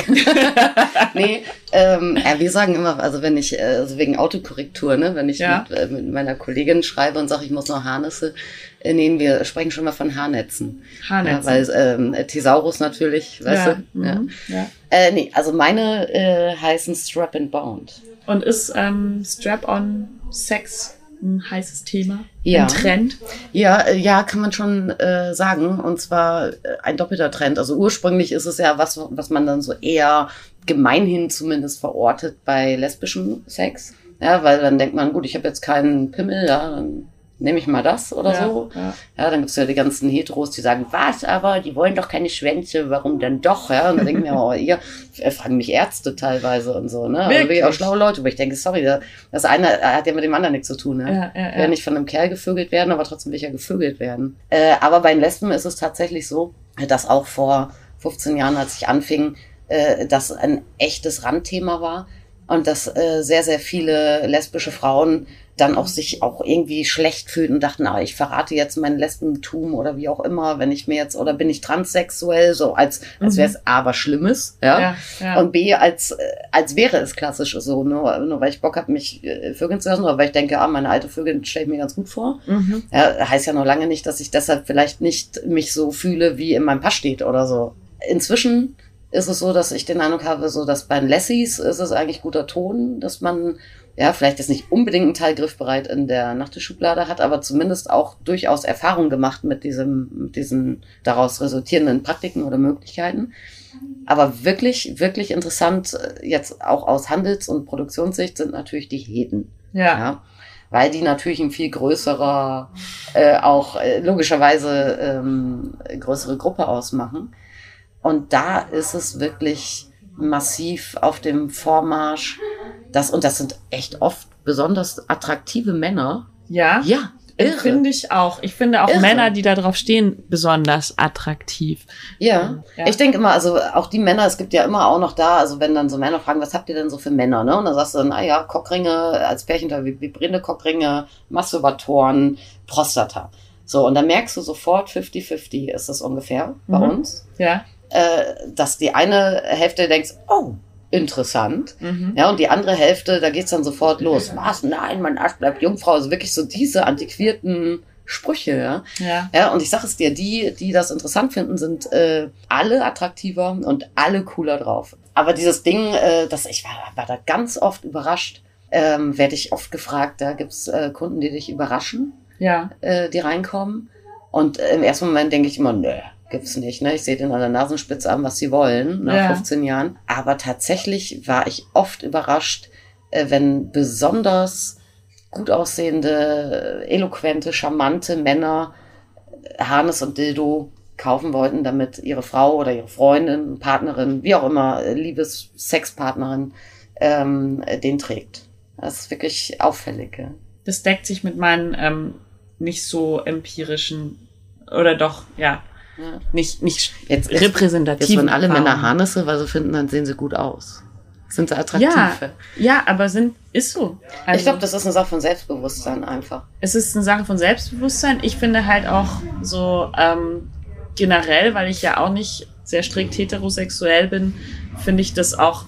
nee, ähm, ja, wir sagen immer, also wenn ich, äh, also wegen Autokorrektur, ne, wenn ich Ja. mit, äh, mit meiner Kollegin schreibe und sage, ich muss noch Harnisse äh, nähen, wir sprechen schon mal von Haarnetzen. Haarnetzen. Weil ähm, Thesaurus natürlich, weißt du? Ja. Mhm. ja. Äh, nee, also meine äh, heißen Strap and Bound. Und ist ähm, Strap-on Sex ein heißes Thema? Ja. Ein Trend? Ja, äh, ja, kann man schon äh, sagen. Und zwar äh, ein doppelter Trend. Also ursprünglich ist es ja was, was man dann so eher gemeinhin zumindest verortet bei lesbischem Sex. Ja, weil dann denkt man, gut, ich habe jetzt keinen Pimmel, ja, dann nehme ich mal das oder ja, so. Ja. Ja, dann gibt's ja die ganzen Heteros, die sagen, was, aber die wollen doch keine Schwänze, warum denn doch? Ja, und dann denken wir, oh, ihr äh, fragen mich Ärzte teilweise und so, ne? Also Wirklich? wirklich auch schlaue Leute, wo ich denke, sorry, da- das eine hat ja mit dem anderen nichts zu tun, ne? Ja, ja, Ich will ja. nicht von einem Kerl gevögelt werden, aber trotzdem will ich ja gevögelt werden. Äh, aber bei den Lesben ist es tatsächlich so, dass auch vor 15 Jahren, als ich anfing, äh, das ein echtes Randthema war und dass äh, sehr, sehr viele lesbische Frauen dann auch sich auch irgendwie schlecht fühlten und dachten, ah, ich verrate jetzt mein Lesbentum oder wie auch immer, wenn ich mir jetzt, oder bin ich transsexuell, so als, als Mhm. wäre es A, was Schlimmes, ja. ja, ja. Und B, als, äh, als wäre es klassisch so, nur, nur weil ich Bock habe, mich äh, vögeln zu lassen, oder weil ich denke, ah, meine alte Vögel stelle ich mir ganz gut vor. mhm. Ja, heißt ja noch lange nicht, dass ich deshalb vielleicht nicht mich so fühle, wie in meinem Pass steht oder so. Inzwischen ist es so, dass ich den Eindruck habe, so dass bei den Lessies ist es eigentlich guter Ton, dass man ja vielleicht jetzt nicht unbedingt einen Teil griffbereit in der Nachttischschublade hat, aber zumindest auch durchaus Erfahrung gemacht mit diesem, mit diesen daraus resultierenden Praktiken oder Möglichkeiten. Aber wirklich, wirklich interessant, äh, jetzt auch aus Handels- und Produktionssicht sind natürlich die Heden. ja. Ja. Weil die natürlich ein viel größerer, äh, auch äh, logischerweise ähm, größere Gruppe ausmachen. Und da ist es wirklich massiv auf dem Vormarsch. Das, und das sind echt oft besonders attraktive Männer. ja. Ja, irre. Finde ich auch. Ich finde auch Irre. Männer, die da drauf stehen, besonders attraktiv. Ja. Ja. ich denke immer, also auch die Männer, es gibt ja immer auch noch da, also wenn dann so Männer fragen, was habt ihr denn so für Männer, ne? Und dann sagst du dann, ah ja, Cockringe als Pärchen, da vibrierende Cockringe, Masturbatoren, Prostata. So, und dann merkst du sofort, 50-50 ist das ungefähr bei Mhm. uns, Ja. äh, dass die eine Hälfte denkst, oh, interessant. Mhm. Ja, und die andere Hälfte, da geht's dann sofort los. Was? Nein, mein Arsch bleibt Jungfrau. Also wirklich so diese antiquierten Sprüche, ja. Ja. Ja, und ich sage es dir, die, die das interessant finden, sind äh, alle attraktiver und alle cooler drauf. Aber dieses Ding, äh, das ich war, war da ganz oft überrascht, ähm, werde ich oft gefragt, da gibt's äh, Kunden, die dich überraschen, Ja. äh, die reinkommen. Und im ersten Moment denke ich immer, nö, gibt's nicht. Ne? Ich sehe den an der Nasenspitze an, was sie wollen, nach Ja. 15 Jahren. Aber tatsächlich war ich oft überrascht, äh, wenn besonders gut aussehende, eloquente, charmante Männer äh, Harnes und Dildo kaufen wollten, damit ihre Frau oder ihre Freundin, Partnerin, wie auch immer, äh, Liebes Sexpartnerin, ähm, äh, den trägt. Das ist wirklich auffällig. Ja. Das deckt sich mit meinen ähm, nicht so empirischen oder doch, ja, Ja. nicht, nicht Jetzt repräsentativ. Jetzt wollen alle Männer Harnisse, weil sie finden, dann sehen sie gut aus. Sind sie attraktiv. Ja, ja, aber sind, ist so. Also, ich glaube, das ist eine Sache von Selbstbewusstsein einfach. es ist eine Sache von Selbstbewusstsein. Ich finde halt auch so ähm, generell, weil ich ja auch nicht sehr strikt heterosexuell bin, finde ich das auch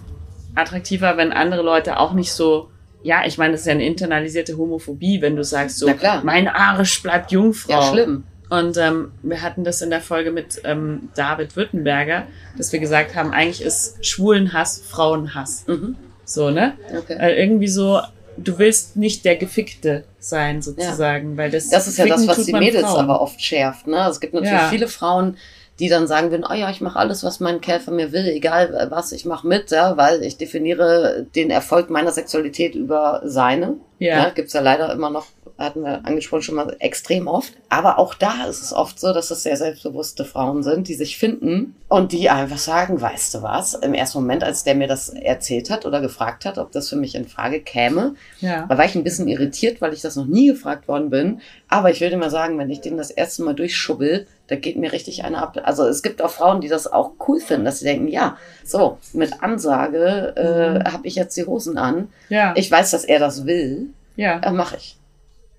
attraktiver, wenn andere Leute auch nicht so, ja, ich meine, das ist ja eine internalisierte Homophobie, wenn du sagst so, mein Arsch bleibt Jungfrau. Ja, schlimm. Und ähm, wir hatten das in der Folge mit ähm, David Württemberger, dass wir gesagt haben, eigentlich ist Schwulenhass Frauenhass. Mhm. So, ne? Okay. Weil irgendwie so, du willst nicht der Gefickte sein, sozusagen, weil das. Das ist ja das, was die Mädels Frauen. aber oft schärft. Ne? Es gibt natürlich Ja. viele Frauen, die dann sagen würden, oh ja, ich mache alles, was mein Kerl von mir will, egal was, ich mache mit, ja, weil ich definiere den Erfolg meiner Sexualität über seine. Ja. Ne? Gibt's ja leider immer noch, hatten wir angesprochen schon mal extrem oft. Aber auch da ist es oft so, dass es sehr selbstbewusste Frauen sind, die sich finden und die einfach sagen, weißt du was, im ersten Moment, als der mir das erzählt hat oder gefragt hat, ob das für mich in Frage käme, Ja. da war ich ein bisschen irritiert, weil ich das noch nie gefragt worden bin. Aber ich will dir mal sagen, wenn ich den das erste Mal durchschubbel, da geht mir richtig einer ab. Also es gibt auch Frauen, die das auch cool finden, dass sie denken, ja, so, mit Ansage äh, habe ich jetzt die Hosen an. Ja. Ich weiß, dass er das will, ja. äh, mache ich.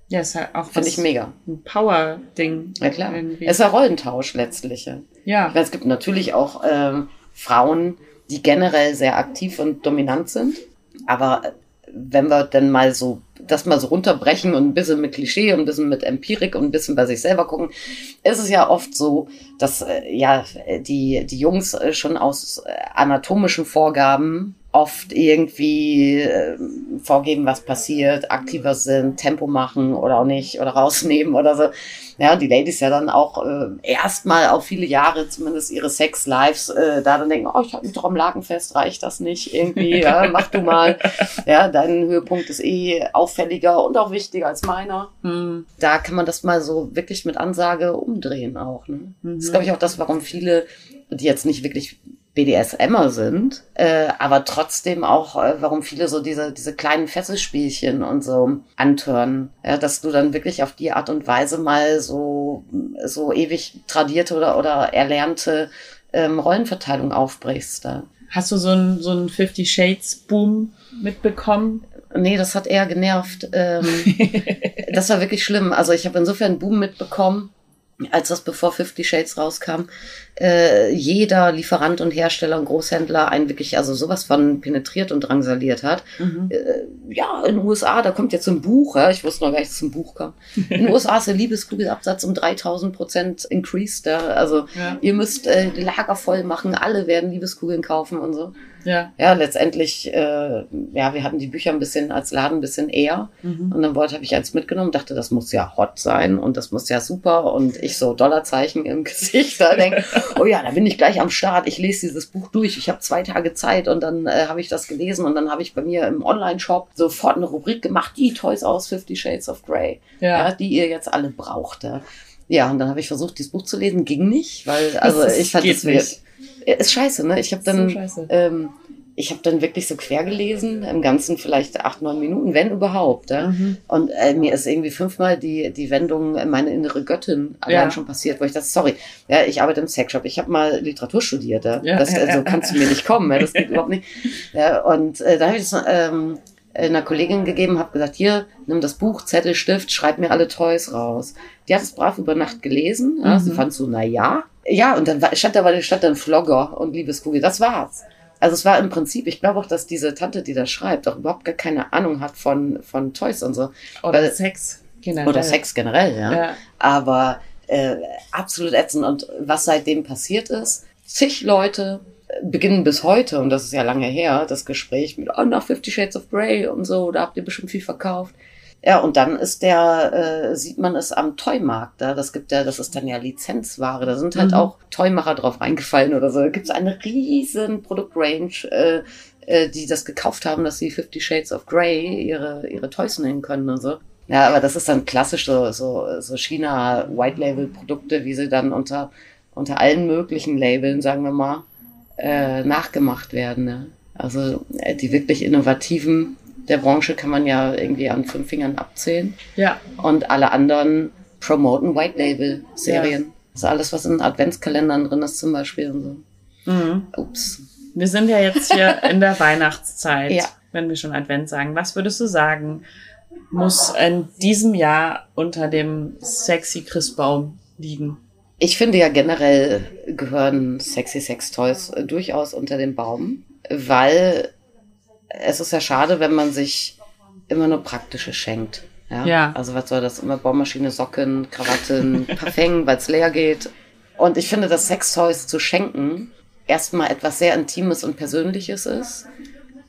Ja, ist halt auch Finde ich mega. ein Power-Ding. Ja klar. irgendwie. Es ist ein Rollentausch letztlich. ja. ja. Meine, es gibt natürlich auch ähm, Frauen, die generell sehr aktiv und dominant sind. Aber äh, wenn wir dann mal so das mal so runterbrechen und ein bisschen mit Klischee und ein bisschen mit Empirik und ein bisschen bei sich selber gucken, ist es ja oft so, dass äh, ja die, die Jungs äh, schon aus äh, anatomischen Vorgaben oft irgendwie äh, vorgeben, was passiert, aktiver sind, Tempo machen oder auch nicht oder rausnehmen oder so. Ja, die Ladies ja dann auch äh, erstmal auf viele Jahre zumindest ihre Sex-Lives äh, da dann denken, oh, ich habe mich doch am Lakenfest, reicht das nicht irgendwie, ja, mach du mal. Ja, dein Höhepunkt ist eh auffälliger und auch wichtiger als meiner. Hm. Da kann man das mal so wirklich mit Ansage umdrehen auch. Ne? Das Mhm. ist, glaube ich, auch das, warum viele, die jetzt nicht wirklich BDSMer sind, äh, aber trotzdem auch, äh, warum viele so diese, diese kleinen Fesselspielchen und so antören, ja, dass du dann wirklich auf die Art und Weise mal so, so ewig tradierte oder, oder erlernte ähm, Rollenverteilung aufbrichst. Da. Hast du so einen so einen Fifty Shades Boom mitbekommen? Nee, das hat eher genervt. Ähm, das war wirklich schlimm. Also ich habe insofern einen Boom mitbekommen, als das bevor Fifty Shades rauskam. Äh, jeder Lieferant und Hersteller und Großhändler einen wirklich, also sowas von penetriert und drangsaliert hat. Mhm. Äh, ja, in den USA, da kommt jetzt ein Buch, ja, ich wusste noch gar nicht, dass es ein Buch kam. In den USA ist der Liebeskugelabsatz um 3000 Prozent increased. Ja. Also Ja. ihr müsst äh, die Lager voll machen, alle werden Liebeskugeln kaufen und so Ja. ja, letztendlich, äh, ja, wir hatten die Bücher ein bisschen als Laden ein bisschen eher. Mhm. Und dann wollte, habe ich eins mitgenommen, dachte, das muss ja hot sein und das muss ja super. Und ich so Dollarzeichen im Gesicht, da denke, oh ja, da bin ich gleich am Start. Ich lese dieses Buch durch. Ich habe zwei Tage Zeit und dann äh, habe ich das gelesen und dann habe ich bei mir im Online-Shop sofort eine Rubrik gemacht, die Toys aus Fifty Shades of Grey, ja. Ja. die ihr jetzt alle braucht. Ja, und dann habe ich versucht, dieses Buch zu lesen, ging nicht, weil, also Das ich fand es nicht. Ist scheiße, ne? Ich habe dann, So ähm, ich habe dann wirklich so quer gelesen, im Ganzen vielleicht acht, neun Minuten, wenn überhaupt. Ja? Mhm. Und äh, mir ist irgendwie fünfmal die, die Wendung äh, meine innere Göttin allein Ja. schon passiert, wo ich dachte, sorry, ja, ich arbeite im Sexshop, ich habe mal Literatur studiert, ja? Das, ja, äh, so ja. kannst du mir nicht kommen, ja? das geht überhaupt nicht. Ja, und äh, da habe ich das ähm, einer Kollegin gegeben, habe gesagt, hier, nimm das Buch, Zettel, Stift, schreib mir alle Toys raus. Die hat es brav über Nacht gelesen, ja? sie Mhm. fand so, na ja. Ja, und dann war, stand da, stand dann Vlogger und Liebeskugel, das war's. Also es war im Prinzip, ich glaube auch, dass diese Tante, die das schreibt, auch überhaupt gar keine Ahnung hat von, von Toys und so. Oder Weil- Sex. Generell. Oder Sex generell, ja. Ja. Aber äh, absolut ätzend. Und was seitdem passiert ist, zig Leute äh, beginnen bis heute, und das ist ja lange her, das Gespräch mit, oh, nach Fifty Shades of Grey und so, da habt ihr bestimmt viel verkauft. Ja, und dann ist der, äh, sieht man es am Toymarkt da. Das gibt ja, das ist dann ja Lizenzware. Da sind halt Mhm. auch Toymacher drauf reingefallen oder so. Da gibt es eine riesen Produktrange, äh, äh, die das gekauft haben, dass sie Fifty Shades of Grey ihre, ihre Toys nehmen können und so. Ja, aber das ist dann klassisch so, so, so China White Label Produkte, wie sie dann unter, unter allen möglichen Labeln, sagen wir mal, äh, nachgemacht werden. Ne? Also äh, die wirklich innovativen der Branche kann man ja irgendwie an fünf Fingern abzählen. Ja. Und alle anderen promoten White Label Serien. Also alles, was in Adventskalendern drin ist zum Beispiel und so. Mhm. Ups. Wir sind ja jetzt hier in der Weihnachtszeit, Ja. wenn wir schon Advent sagen. Was würdest du sagen, muss in diesem Jahr unter dem sexy Christbaum liegen? Ich finde ja generell gehören sexy Sex Toys äh, durchaus unter den Baum, weil es ist ja schade, wenn man sich immer nur praktische schenkt. Ja. Ja. Also was soll das immer? Bohrmaschine, Socken, Krawatten, Parfum, weil es leer geht. Und ich finde, dass Sextoys zu schenken erstmal etwas sehr Intimes und Persönliches ist.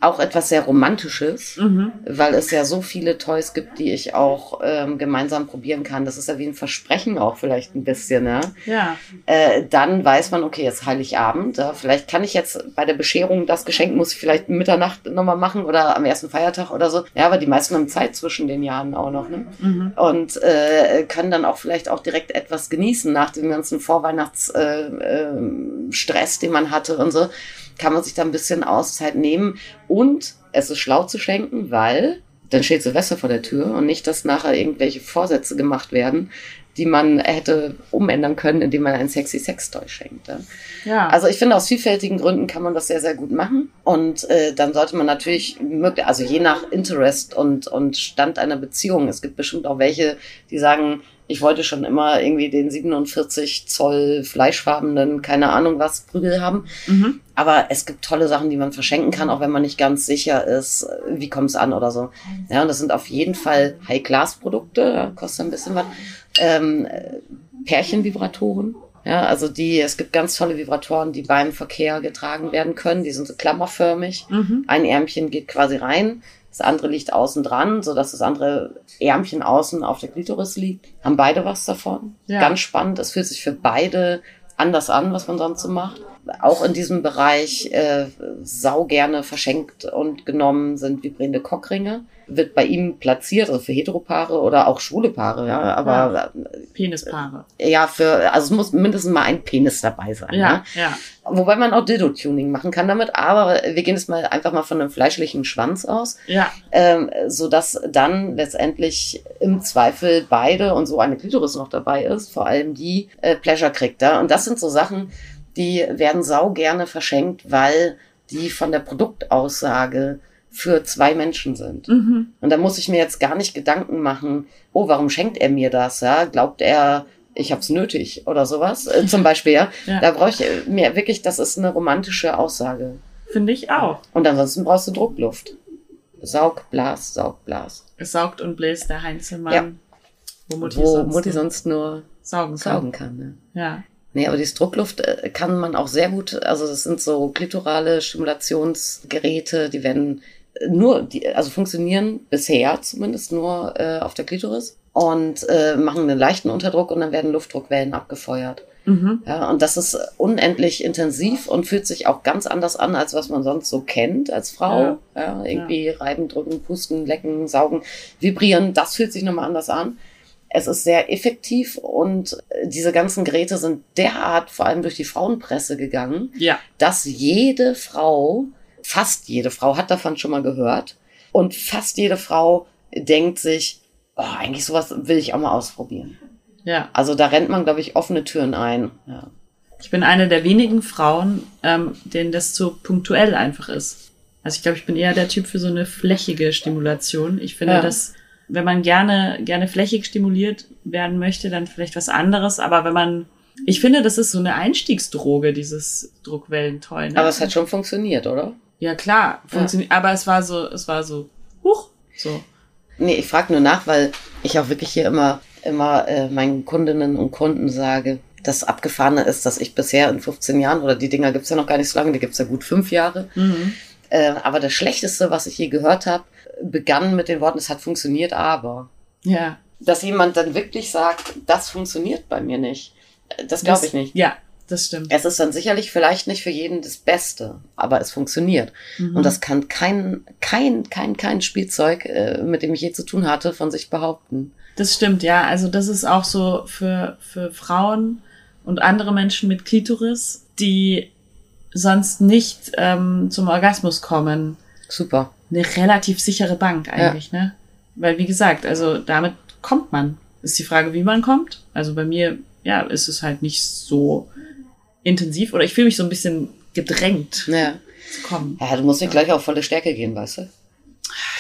Auch etwas sehr Romantisches, Mhm. weil es ja so viele Toys gibt, die ich auch ähm, gemeinsam probieren kann. Das ist ja wie ein Versprechen auch vielleicht ein bisschen, ne? Ja. äh, dann weiß man, okay, jetzt Heiligabend. Ja, vielleicht kann ich jetzt bei der Bescherung das Geschenk muss ich vielleicht Mitternacht nochmal machen oder am ersten Feiertag oder so. Ja, aber die meisten haben Zeit zwischen den Jahren auch noch, ne? Mhm. Und äh, können dann auch vielleicht auch direkt etwas genießen nach dem ganzen Vorweihnachtsstress, äh, Stress, den man hatte und so. Kann man sich da ein bisschen Auszeit nehmen. Und es ist schlau zu schenken, weil dann steht Silvester vor der Tür und nicht, dass nachher irgendwelche Vorsätze gemacht werden, die man hätte umändern können, indem man ein sexy Sextoy schenkt. Ja. Also ich finde, aus vielfältigen Gründen kann man das sehr, sehr gut machen. Und äh, dann sollte man natürlich, möglich, also je nach Interest und, und Stand einer Beziehung, es gibt bestimmt auch welche, die sagen, ich wollte schon immer irgendwie den 47 Zoll fleischfarbenen, keine Ahnung was, Prügel haben. mhm. Aber es gibt tolle Sachen, die man verschenken kann, auch wenn man nicht ganz sicher ist, wie kommt es an oder so. Ja, und das sind auf jeden Fall High-Class-Produkte, ja, kostet ein bisschen was. Ähm, äh, Pärchenvibratoren. Ja, also die, es gibt ganz tolle Vibratoren, die beim Verkehr getragen werden können. Die sind so klammerförmig. Mhm. Ein Ärmchen geht quasi rein, das andere liegt außen dran, sodass das andere Ärmchen außen auf der Klitoris liegt. Haben beide was davon. Ja. Ganz spannend. Es fühlt sich für beide anders an, was man sonst so macht. Auch in diesem Bereich äh, sau gerne verschenkt und genommen sind vibrierende Cockringe. Wird bei ihm platziert, also für Heteropaare oder auch schwule Paare, ja. Aber Penispaare. äh, ja, für, also es muss mindestens mal ein Penis dabei sein. Ja, ne? ja. Wobei man auch Dildo-Tuning machen kann damit, aber wir gehen jetzt mal einfach mal von einem fleischlichen Schwanz aus, Ja. ähm, so dass dann letztendlich im Zweifel beide und so eine Klitoris noch dabei ist, vor allem die äh, Pleasure kriegt da. Und das sind so Sachen, die werden sau gerne verschenkt, weil die von der Produktaussage für zwei Menschen sind. Mhm. Und da muss ich mir jetzt gar nicht Gedanken machen, oh, warum schenkt er mir das? Ja? Glaubt er, ich hab's nötig oder sowas? Äh, zum Beispiel, ja. Ja. Da brauche ich äh, mir wirklich, das ist eine romantische Aussage. Finde ich auch. Und ansonsten brauchst du Druckluft. Saug, Blas, Saug, Blas. Es saugt und bläst der Heinzelmann. Ja. Wo Mutti, Wo sonst, Mutti nur sonst nur saugen kann. saugen kann. Ne? Ja. Nee, aber dieses Druckluft äh, kann man auch sehr gut, also das sind so klitorale Stimulationsgeräte, die werden äh, nur, die, also funktionieren bisher zumindest nur äh, auf der Klitoris und äh, machen einen leichten Unterdruck und dann werden Luftdruckwellen abgefeuert. Mhm. Ja, und das ist unendlich intensiv und fühlt sich auch ganz anders an, als was man sonst so kennt als Frau. Ja, irgendwie reiben, drücken, pusten, lecken, saugen, vibrieren, das fühlt sich nochmal anders an. Es ist sehr effektiv und äh, diese ganzen Geräte sind derart vor allem durch die Frauenpresse gegangen, Ja. dass jede Frau, fast jede Frau hat davon schon mal gehört und fast jede Frau denkt sich, oh, eigentlich sowas will ich auch mal ausprobieren. Ja. Also da rennt man, glaube ich, offene Türen ein. Ja. Ich bin eine der wenigen Frauen, ähm, denen das zu punktuell einfach ist. Also ich glaube, ich bin eher der Typ für so eine flächige Stimulation. Ich finde, Ja. dass wenn man gerne gerne flächig stimuliert werden möchte, dann vielleicht was anderes. Aber wenn man, ich finde, das ist so eine Einstiegsdroge, dieses Druckwellentoy. Ne? Aber es hat schon funktioniert, oder? ja klar, funktioniert. Aber es war so, es war so, huch, so. Nee, ich frage nur nach, weil ich auch wirklich hier immer, immer äh, meinen Kundinnen und Kunden sage, das Abgefahrene ist, dass ich bisher in 15 Jahren, oder die Dinger gibt's ja noch gar nicht so lange, die gibt's ja gut fünf Jahre, Mhm. äh, aber das Schlechteste, was ich je gehört habe, begann mit den Worten, es hat funktioniert, aber. Ja. Dass jemand dann wirklich sagt, das funktioniert bei mir nicht. Das glaube ich nicht. Ja, das stimmt. Es ist dann sicherlich vielleicht nicht für jeden das Beste, aber es funktioniert. Mhm. Und das kann kein, kein, kein, kein Spielzeug, äh, mit dem ich je zu tun hatte, von sich behaupten. Das stimmt, ja. Also das ist auch so für, für Frauen und andere Menschen mit Klitoris, die sonst nicht ähm, zum Orgasmus kommen, Super. Eine relativ sichere Bank eigentlich, ne? Weil wie gesagt, also damit kommt man. Ist die Frage, wie man kommt. Also bei mir, ja, ist es halt nicht so intensiv oder ich fühle mich so ein bisschen gedrängt Ja. zu kommen. Ja, du musst nicht gleich auf volle Stärke gehen, weißt du?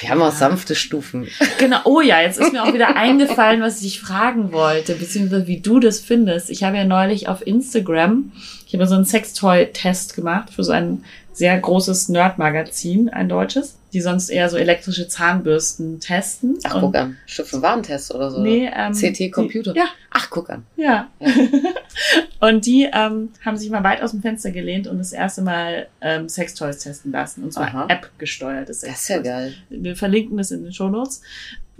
Wir haben auch sanfte Stufen. Genau, oh ja, jetzt ist mir auch wieder eingefallen, was ich fragen wollte, beziehungsweise wie du das findest. Ich habe ja neulich auf Instagram, ich habe so einen Sextoy-Test gemacht für so ein sehr großes Nerd-Magazin, ein deutsches, die sonst eher so elektrische Zahnbürsten testen. Ach, guck an. Schiff-Warentest oder so. Nee, ähm, CT Computer. Die, ja, Ach, guck an. ja. und die ähm, haben sich mal weit aus dem Fenster gelehnt und das erste Mal ähm, Sextoys testen lassen. Und zwar Aha. App-gesteuertes Das ist ja geil. wir verlinken das in den Shownotes.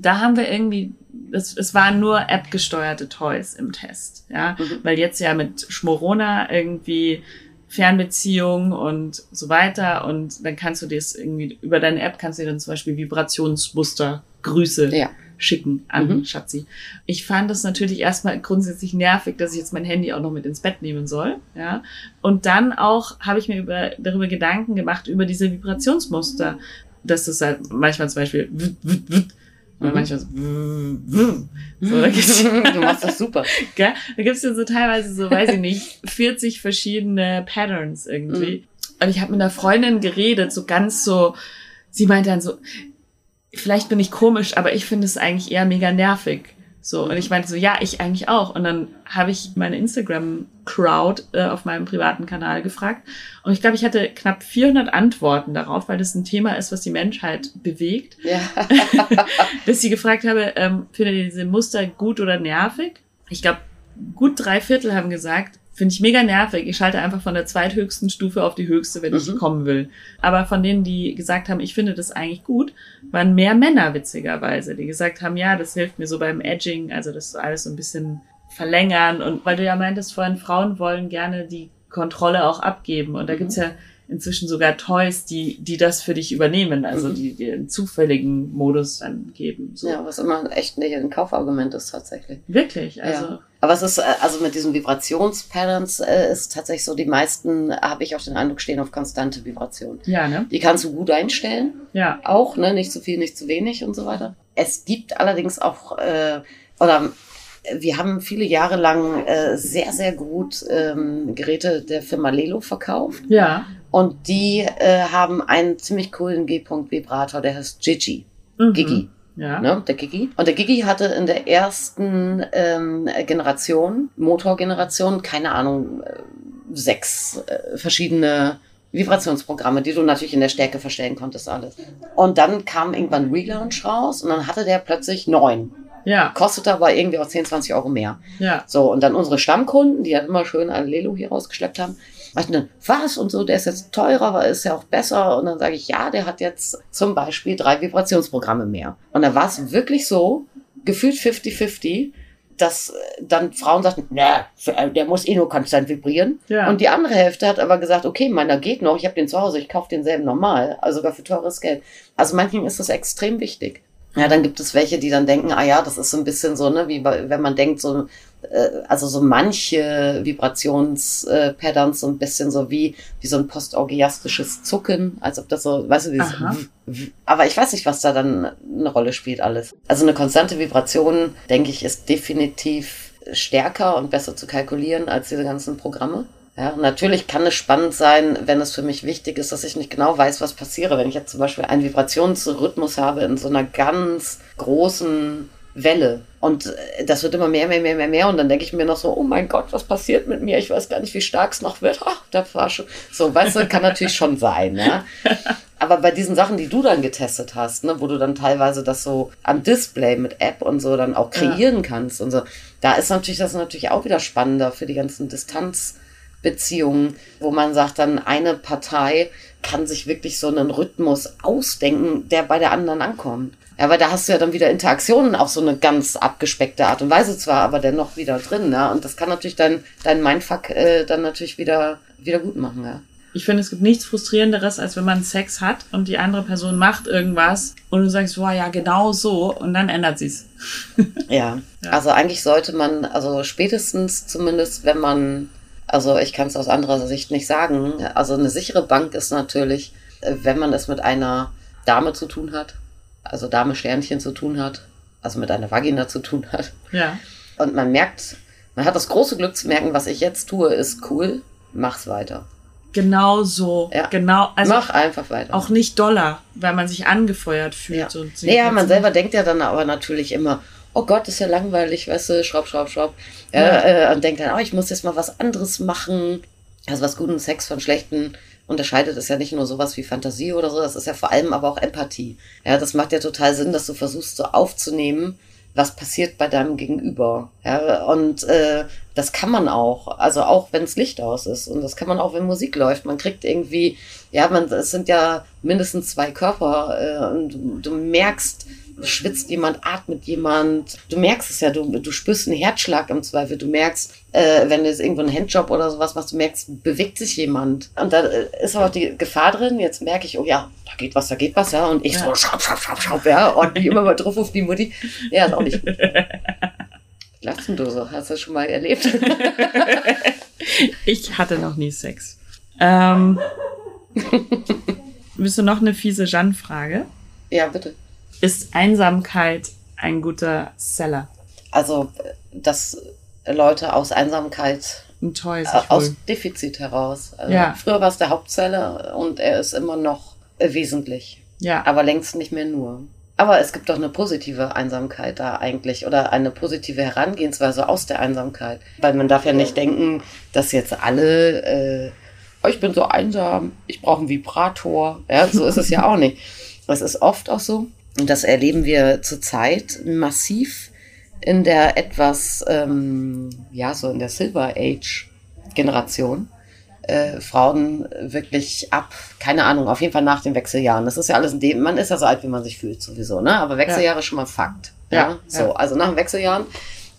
Da haben wir irgendwie, es, es waren nur App-gesteuerte Toys im Test, ja, Mhm. weil jetzt ja mit Schmorona irgendwie Fernbeziehung und so weiter und dann kannst du dir es irgendwie über deine App kannst du dir dann zum Beispiel Vibrationsmuster, Grüße Ja. schicken an Mhm. Schatzi. Ich fand es natürlich erstmal grundsätzlich nervig, dass ich jetzt mein Handy auch noch mit ins Bett nehmen soll, ja. Und dann auch habe ich mir über, darüber Gedanken gemacht über diese Vibrationsmuster, dass das halt manchmal zum Beispiel wut, wut, wut, oder Mhm. manchmal so, so, da gibt's, du machst das super. gell? da gibt's ja so teilweise so, weiß ich nicht, 40 verschiedene Patterns irgendwie. Und ich habe mit einer Freundin geredet, so ganz so, sie meinte dann so, vielleicht bin ich komisch, aber ich finde es eigentlich eher mega nervig. So, und ich meinte so, ja, ich eigentlich auch. Und dann habe ich meine Instagram-Crowd äh, auf meinem privaten Kanal gefragt. Und ich glaube, ich hatte knapp 400 Antworten darauf, weil das ein Thema ist, was die Menschheit bewegt. Ja. Dass sie gefragt habe, ähm, findet ihr diese Muster gut oder nervig? Ich glaube, gut drei Viertel haben gesagt, finde ich mega nervig. Ich schalte einfach von der zweithöchsten Stufe auf die höchste, wenn ich Mhm. kommen will. Aber von denen, die gesagt haben, ich finde das eigentlich gut, waren mehr Männer witzigerweise, die gesagt haben, ja, das hilft mir so beim Edging, also das alles so ein bisschen verlängern. Und weil du ja meintest vorhin, Frauen wollen gerne die Kontrolle auch abgeben. Und da Mhm. gibt's ja inzwischen sogar Toys, die, die das für dich übernehmen, also Mhm. die dir einen zufälligen Modus dann geben. So. ja, was immer echt nicht ein Kaufargument ist tatsächlich. Wirklich, also. ja. Aber es ist, äh, also mit diesen Vibrationspatterns äh, ist tatsächlich so, die meisten, habe ich auch den Eindruck, stehen auf konstante Vibration. Ja, ne? Die kannst du gut einstellen, Ja. auch, ne, nicht zu viel, nicht zu wenig und so weiter. Es gibt allerdings auch, äh, oder äh, wir haben viele Jahre lang äh, sehr, sehr gut ähm, Geräte der Firma Lelo verkauft. Ja. Und die äh, haben einen ziemlich coolen G-Punkt-Vibrator, der heißt Gigi. Mhm. Gigi. Ja. Ne, der Gigi. Und der Gigi hatte in der ersten ähm, Generation, Motorgeneration, keine Ahnung, äh, sechs äh, verschiedene Vibrationsprogramme, die du natürlich in der Stärke verstellen konntest, alles. Und dann kam irgendwann Relaunch raus und dann hatte der plötzlich neun. Ja. Kostete aber irgendwie auch 10, 20 Euro mehr. Ja. So, und dann unsere Stammkunden, die halt immer schön alle Lelo hier rausgeschleppt haben, meinten dann, was und so, der ist jetzt teurer, aber ist ja auch besser. Und dann sage ich, ja, der hat jetzt zum Beispiel drei Vibrationsprogramme mehr. Und dann war es wirklich so, gefühlt 50-50, dass äh, dann Frauen sagten, na, der muss eh nur konstant vibrieren. Ja. Und die andere Hälfte hat aber gesagt, okay, meiner geht noch, ich habe den zu Hause, ich kaufe denselben normal, also sogar für teures Geld. Also manchen ist das extrem wichtig. Ja, dann gibt es welche, die dann denken, ah ja, das ist so ein bisschen so, ne, wie wenn man denkt, so, äh, also so manche Vibrationspatterns so ein bisschen so wie, wie so ein postorgiastisches Zucken, als ob das so, weißt du, dieses, aber ich weiß nicht, was da dann eine Rolle spielt alles. Also eine konstante Vibration, denke ich, ist definitiv stärker und besser zu kalkulieren als diese ganzen Programme. Ja, natürlich kann es spannend sein, wenn es für mich wichtig ist, dass ich nicht genau weiß, was passiere. Wenn ich jetzt zum Beispiel einen Vibrationsrhythmus habe in so einer ganz großen Welle und äh, das wird immer mehr, mehr, mehr, mehr, mehr und dann denke ich mir noch so, oh mein Gott, was passiert mit mir? Ich weiß gar nicht, wie stark es noch wird. Ach, da war schon. So, weißt du, kann natürlich schon sein, ja. Aber bei diesen Sachen, die du dann getestet hast, ne, wo du dann teilweise das so am Display mit App und so dann auch kreieren kannst und so, da ist natürlich das natürlich auch wieder spannender für die ganzen Distanzbeziehungen, wo man sagt, dann eine Partei kann sich wirklich so einen Rhythmus ausdenken, der bei der anderen ankommt. Ja, weil da hast du ja dann wieder Interaktionen auf so eine ganz abgespeckte Art und Weise zwar, aber dennoch wieder drin, ja. Und das kann natürlich dein, dein Mindfuck äh, dann natürlich wieder, wieder gut machen, ja. Ich finde, es gibt nichts frustrierenderes, als wenn man Sex hat und die andere Person macht irgendwas und du sagst, boah, ja, genau so und dann ändert sie's. ja. ja. Also eigentlich sollte man, also spätestens zumindest, wenn man, also ich kann es aus anderer Sicht nicht sagen, also eine sichere Bank ist natürlich, wenn man es mit einer Dame zu tun hat, also Dame Sternchen zu tun hat, also mit einer Vagina zu tun hat. Ja. Und man merkt, man hat das große Glück zu merken, was ich jetzt tue, ist cool, mach's weiter. Genau so. Ja. Genau. Also Mach einfach weiter. Auch nicht doller, weil man sich angefeuert fühlt. Ja, und naja, man selber denkt ja dann aber natürlich immer, oh Gott, ist ja langweilig, weißt du, schraub, schraub, schraub. Ja. Äh, und denkt dann, oh, ich muss jetzt mal was anderes machen. Also was guten Sex von schlechten unterscheidet, ist ja nicht nur sowas wie Fantasie oder so, das ist ja vor allem aber auch Empathie. Ja, das macht ja total Sinn, dass du versuchst so aufzunehmen, was passiert bei deinem Gegenüber. Ja, und äh, das kann man auch, also auch wenn es Licht aus ist und das kann man auch, wenn Musik läuft. Man kriegt irgendwie, ja, man, es sind ja mindestens zwei Körper äh, und du, du merkst, schwitzt jemand, atmet jemand. Du merkst es ja, du, du spürst einen Herzschlag im Zweifel. Du merkst, äh, wenn du jetzt irgendwo einen Handjob oder sowas machst, du merkst, bewegt sich jemand. Und da äh, ist aber die Gefahr drin. Jetzt merke ich, oh ja, da geht was, da geht was, ja. Und ich ja. so, schraub, schraub, schraub, schraub, ja. Und wie immer mal drauf auf die Mutti. Ja, ist auch nicht gut. So? Hast du das schon mal erlebt? ich hatte noch nie Sex. Ähm, willst du noch eine fiese Jeanne-Frage? Ja, bitte. Ist Einsamkeit ein guter Seller? Also, dass Leute aus Einsamkeit, Toll, äh, aus Defizit heraus. Also ja. Früher war es der Hauptseller und er ist immer noch äh, wesentlich. Ja. Aber längst nicht mehr nur. Aber es gibt doch eine positive Einsamkeit da eigentlich oder eine positive Herangehensweise aus der Einsamkeit. Weil man darf ja nicht denken, dass jetzt alle, äh, oh, ich bin so einsam, ich brauche einen Vibrator. Ja, so ist es ja auch nicht. Es ist oft auch so, und das erleben wir zurzeit massiv in der etwas, ähm, ja, so in der Silver Age Generation. Äh, Frauen wirklich ab, keine Ahnung, auf jeden Fall nach den Wechseljahren. Das ist ja alles in dem, man ist ja so alt, wie man sich fühlt sowieso, ne? Aber Wechseljahre ja. schon mal Fakt. Ja. ja? So, ja. also nach den Wechseljahren,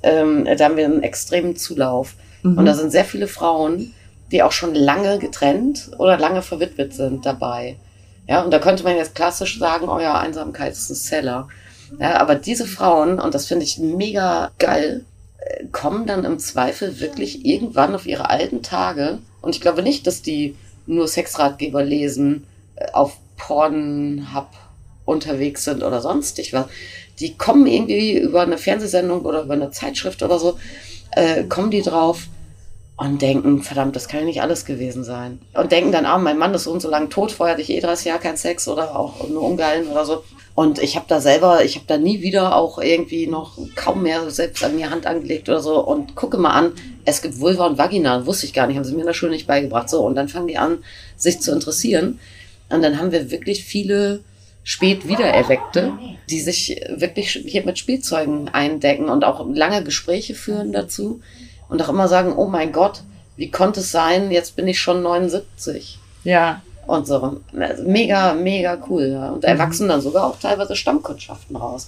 ähm, da haben wir einen extremen Zulauf. Mhm. Und da sind sehr viele Frauen, die auch schon lange getrennt oder lange verwitwet sind dabei. Ja, und da könnte man jetzt klassisch sagen, oh ja, Einsamkeit ist ein Seller. Ja, aber diese Frauen, und das finde ich mega geil, äh, kommen dann im Zweifel wirklich irgendwann auf ihre alten Tage. Und ich glaube nicht, dass die nur Sexratgeber lesen, äh, auf Pornhub unterwegs sind oder sonstig was. Die kommen irgendwie über eine Fernsehsendung oder über eine Zeitschrift oder so, äh, kommen die drauf, und denken, verdammt, das kann ja nicht alles gewesen sein. Und denken dann, ah, mein Mann ist so und so lange tot, vorher hatte ich eh 30 Jahre keinen Sex oder auch nur ungeilen oder so. Und ich habe da selber, ich habe da nie wieder auch irgendwie noch kaum mehr selbst an mir Hand angelegt oder so. Und gucke mal an, es gibt Vulva und Vagina, wusste ich gar nicht, haben sie mir in der Schule nicht beigebracht. So, und dann fangen die an, sich zu interessieren. Und dann haben wir wirklich viele spät wiedererweckte, die sich wirklich hier mit Spielzeugen eindecken und auch lange Gespräche führen dazu und auch immer sagen, oh mein Gott, wie konnte es sein, jetzt bin ich schon 79. Ja. Und so. Mega, mega cool. Ja. Und da mhm. erwachsen dann sogar auch teilweise Stammkundschaften raus.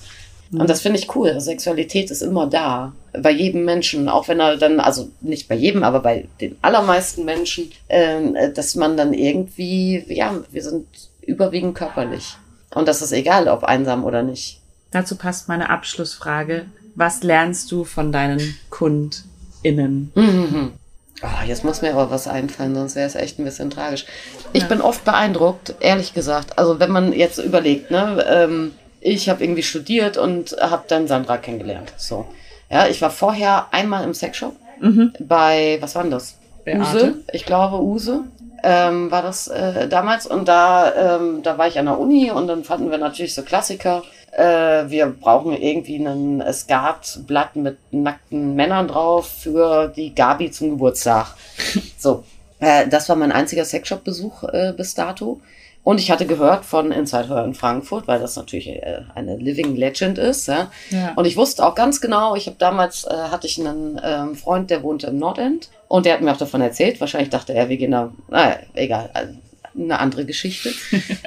Mhm. Und das finde ich cool. Sexualität ist immer da. Bei jedem Menschen, auch wenn er dann, also nicht bei jedem, aber bei den allermeisten Menschen, äh, dass man dann irgendwie, ja, wir sind überwiegend körperlich. Und das ist egal, ob einsam oder nicht. Dazu passt meine Abschlussfrage. Was lernst du von deinen Kunden? Innen. Mhm. Oh, jetzt muss mir aber was einfallen, sonst wäre es echt ein bisschen tragisch. Ich ja. bin oft beeindruckt, ehrlich gesagt. Also wenn man jetzt überlegt, ne, ähm, ich habe irgendwie studiert und habe dann Sandra kennengelernt. So, ja, ich war vorher einmal im Sexshop mhm. bei, was war denn das? Beate. Use, ich glaube Use. Ähm, war das äh, damals und da, ähm, da war ich an der Uni und dann fanden wir natürlich so Klassiker äh, wir brauchen irgendwie ein Skatblatt mit nackten Männern drauf für die Gabi zum Geburtstag. so, äh, das war mein einziger Sexshop-Besuch äh, bis dato. Und ich hatte gehört von Inside Her in Frankfurt, weil das natürlich äh, eine Living Legend ist. Ja? ja. Und ich wusste auch ganz genau, ich habe damals, äh, hatte ich einen ähm, Freund, der wohnte im Nordend. Und der hat mir auch davon erzählt. Wahrscheinlich dachte er, wir gehen da, naja, egal. Also, eine andere Geschichte.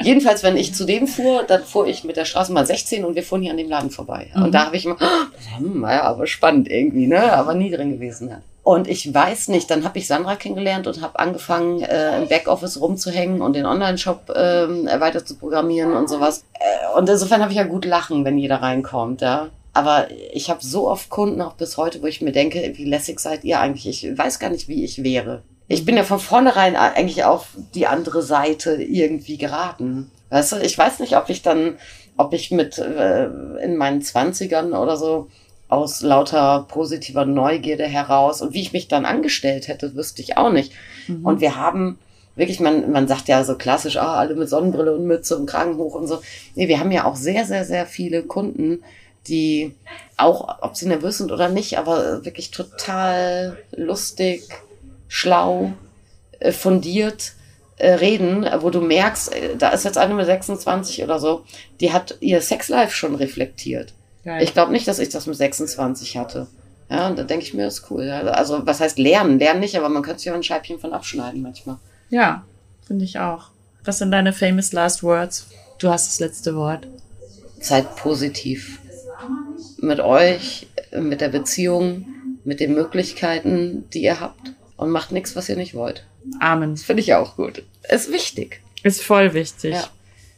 Jedenfalls, wenn ich zu dem fuhr, dann fuhr ich mit der Straßenbahn 16 und wir fuhren hier an dem Laden vorbei. Mhm. Und da habe ich immer, hm, ja, aber spannend irgendwie, ne? Aber nie drin gewesen. Ja. Und ich weiß nicht, dann habe ich Sandra kennengelernt und habe angefangen, äh, im Backoffice rumzuhängen und den Online-Shop äh, weiter zu programmieren und sowas. Äh, und insofern habe ich ja gut lachen, wenn jeder reinkommt, ja. Aber ich habe so oft Kunden auch bis heute, wo ich mir denke, wie lässig seid ihr eigentlich? Ich weiß gar nicht, wie ich wäre. Ich bin ja von vornherein eigentlich auf die andere Seite irgendwie geraten. Weißt du, ich weiß nicht, ob ich dann, ob ich mit äh, in meinen Zwanzigern oder so aus lauter positiver Neugierde heraus und wie ich mich dann angestellt hätte, wüsste ich auch nicht. Mhm. Und wir haben wirklich, man, man sagt ja so klassisch, ah, alle mit Sonnenbrille und Mütze und Kragen hoch und so. Nee, wir haben ja auch sehr, sehr, sehr viele Kunden, die auch, ob sie nervös sind oder nicht, aber wirklich total lustig, schlau, äh, fundiert äh, reden, wo du merkst, äh, da ist jetzt eine mit 26 oder so, die hat ihr Sexlife schon reflektiert. Geil. Ich glaube nicht, dass ich das mit 26 hatte. Ja, und da denke ich mir, das ist cool. Also, was heißt lernen? Lernen nicht, aber man könnte sich auch ein Scheibchen von abschneiden manchmal. Ja, finde ich auch. Was sind deine famous last words? Du hast das letzte Wort. Seid positiv. Mit euch, mit der Beziehung, mit den Möglichkeiten, die ihr habt. Und macht nichts, was ihr nicht wollt. Amen. Das finde ich auch gut. Ist wichtig. Ist voll wichtig. Ja.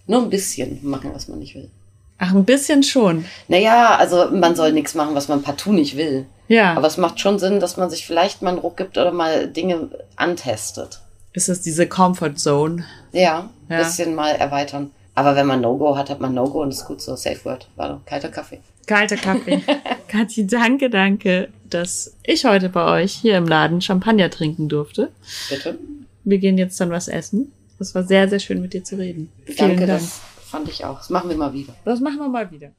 Nur ein bisschen machen, was man nicht will. Ach, ein bisschen schon. Naja, also man soll nichts machen, was man partout nicht will. Ja. Aber es macht schon Sinn, dass man sich vielleicht mal einen Ruck gibt oder mal Dinge antestet. Ist es diese Comfort Zone? Ja, ein ja. bisschen mal erweitern. Aber wenn man No-Go hat, hat man No-Go und ist gut so. Safe Word. War kalter Kaffee. Kalter Kaffee. Kathi, danke, danke, dass ich heute bei euch hier im Laden Champagner trinken durfte. Bitte. Wir gehen jetzt dann was essen. Es war sehr, sehr schön mit dir zu reden. Danke, Vielen Dank. Das fand ich auch. Das machen wir mal wieder. Das machen wir mal wieder.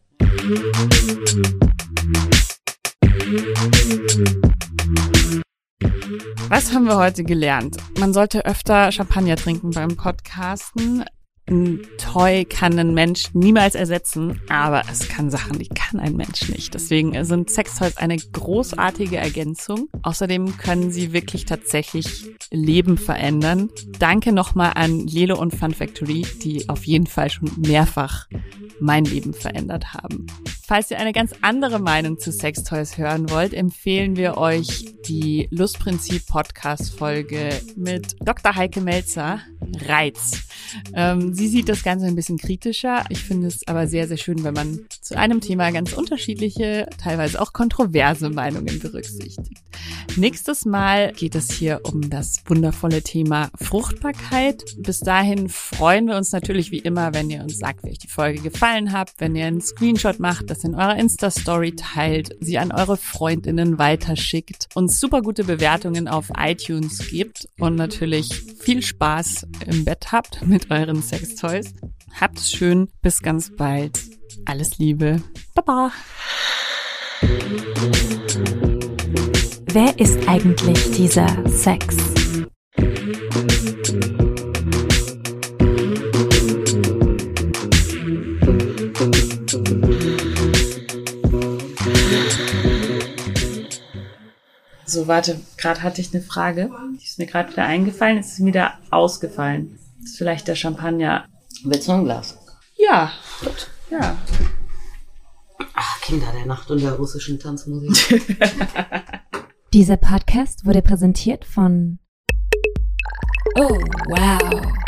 Was haben wir heute gelernt? Man sollte öfter Champagner trinken beim Podcasten. Ein Toy kann ein Mensch niemals ersetzen, aber es kann Sachen, die kann ein Mensch nicht. Deswegen sind Sextoys eine großartige Ergänzung. Außerdem können sie wirklich tatsächlich Leben verändern. Danke nochmal an Lelo und Fun Factory, die auf jeden Fall schon mehrfach mein Leben verändert haben. Falls ihr eine ganz andere Meinung zu Sextoys hören wollt, empfehlen wir euch die Lustprinzip Podcast Folge mit Dr. Heike Melzer, Reiz. Ähm, sie sieht das Ganze ein bisschen kritischer. Ich finde es aber sehr, sehr schön, wenn man zu einem Thema ganz unterschiedliche, teilweise auch kontroverse Meinungen berücksichtigt. Nächstes Mal geht es hier um das wundervolle Thema Fruchtbarkeit. Bis dahin freuen wir uns natürlich wie immer, wenn ihr uns sagt, wie euch die Folge gefallen hat, wenn ihr einen Screenshot macht, das in eurer Insta-Story teilt, sie an eure Freundinnen weiterschickt, uns super gute Bewertungen auf iTunes gibt und natürlich viel Spaß im Bett habt mit euren Sextoys. Habt es schön, bis ganz bald. Alles Liebe. Baba. Wer ist eigentlich dieser Sex? So, warte, gerade hatte ich eine Frage. Die ist mir gerade wieder eingefallen, ist wieder ausgefallen. Das ist vielleicht der Champagner. Willst du noch ein Glas? Ja. Gut. Ja. Ach, Kinder der Nacht und der russischen Tanzmusik. Dieser Podcast wurde präsentiert von Oh, wow.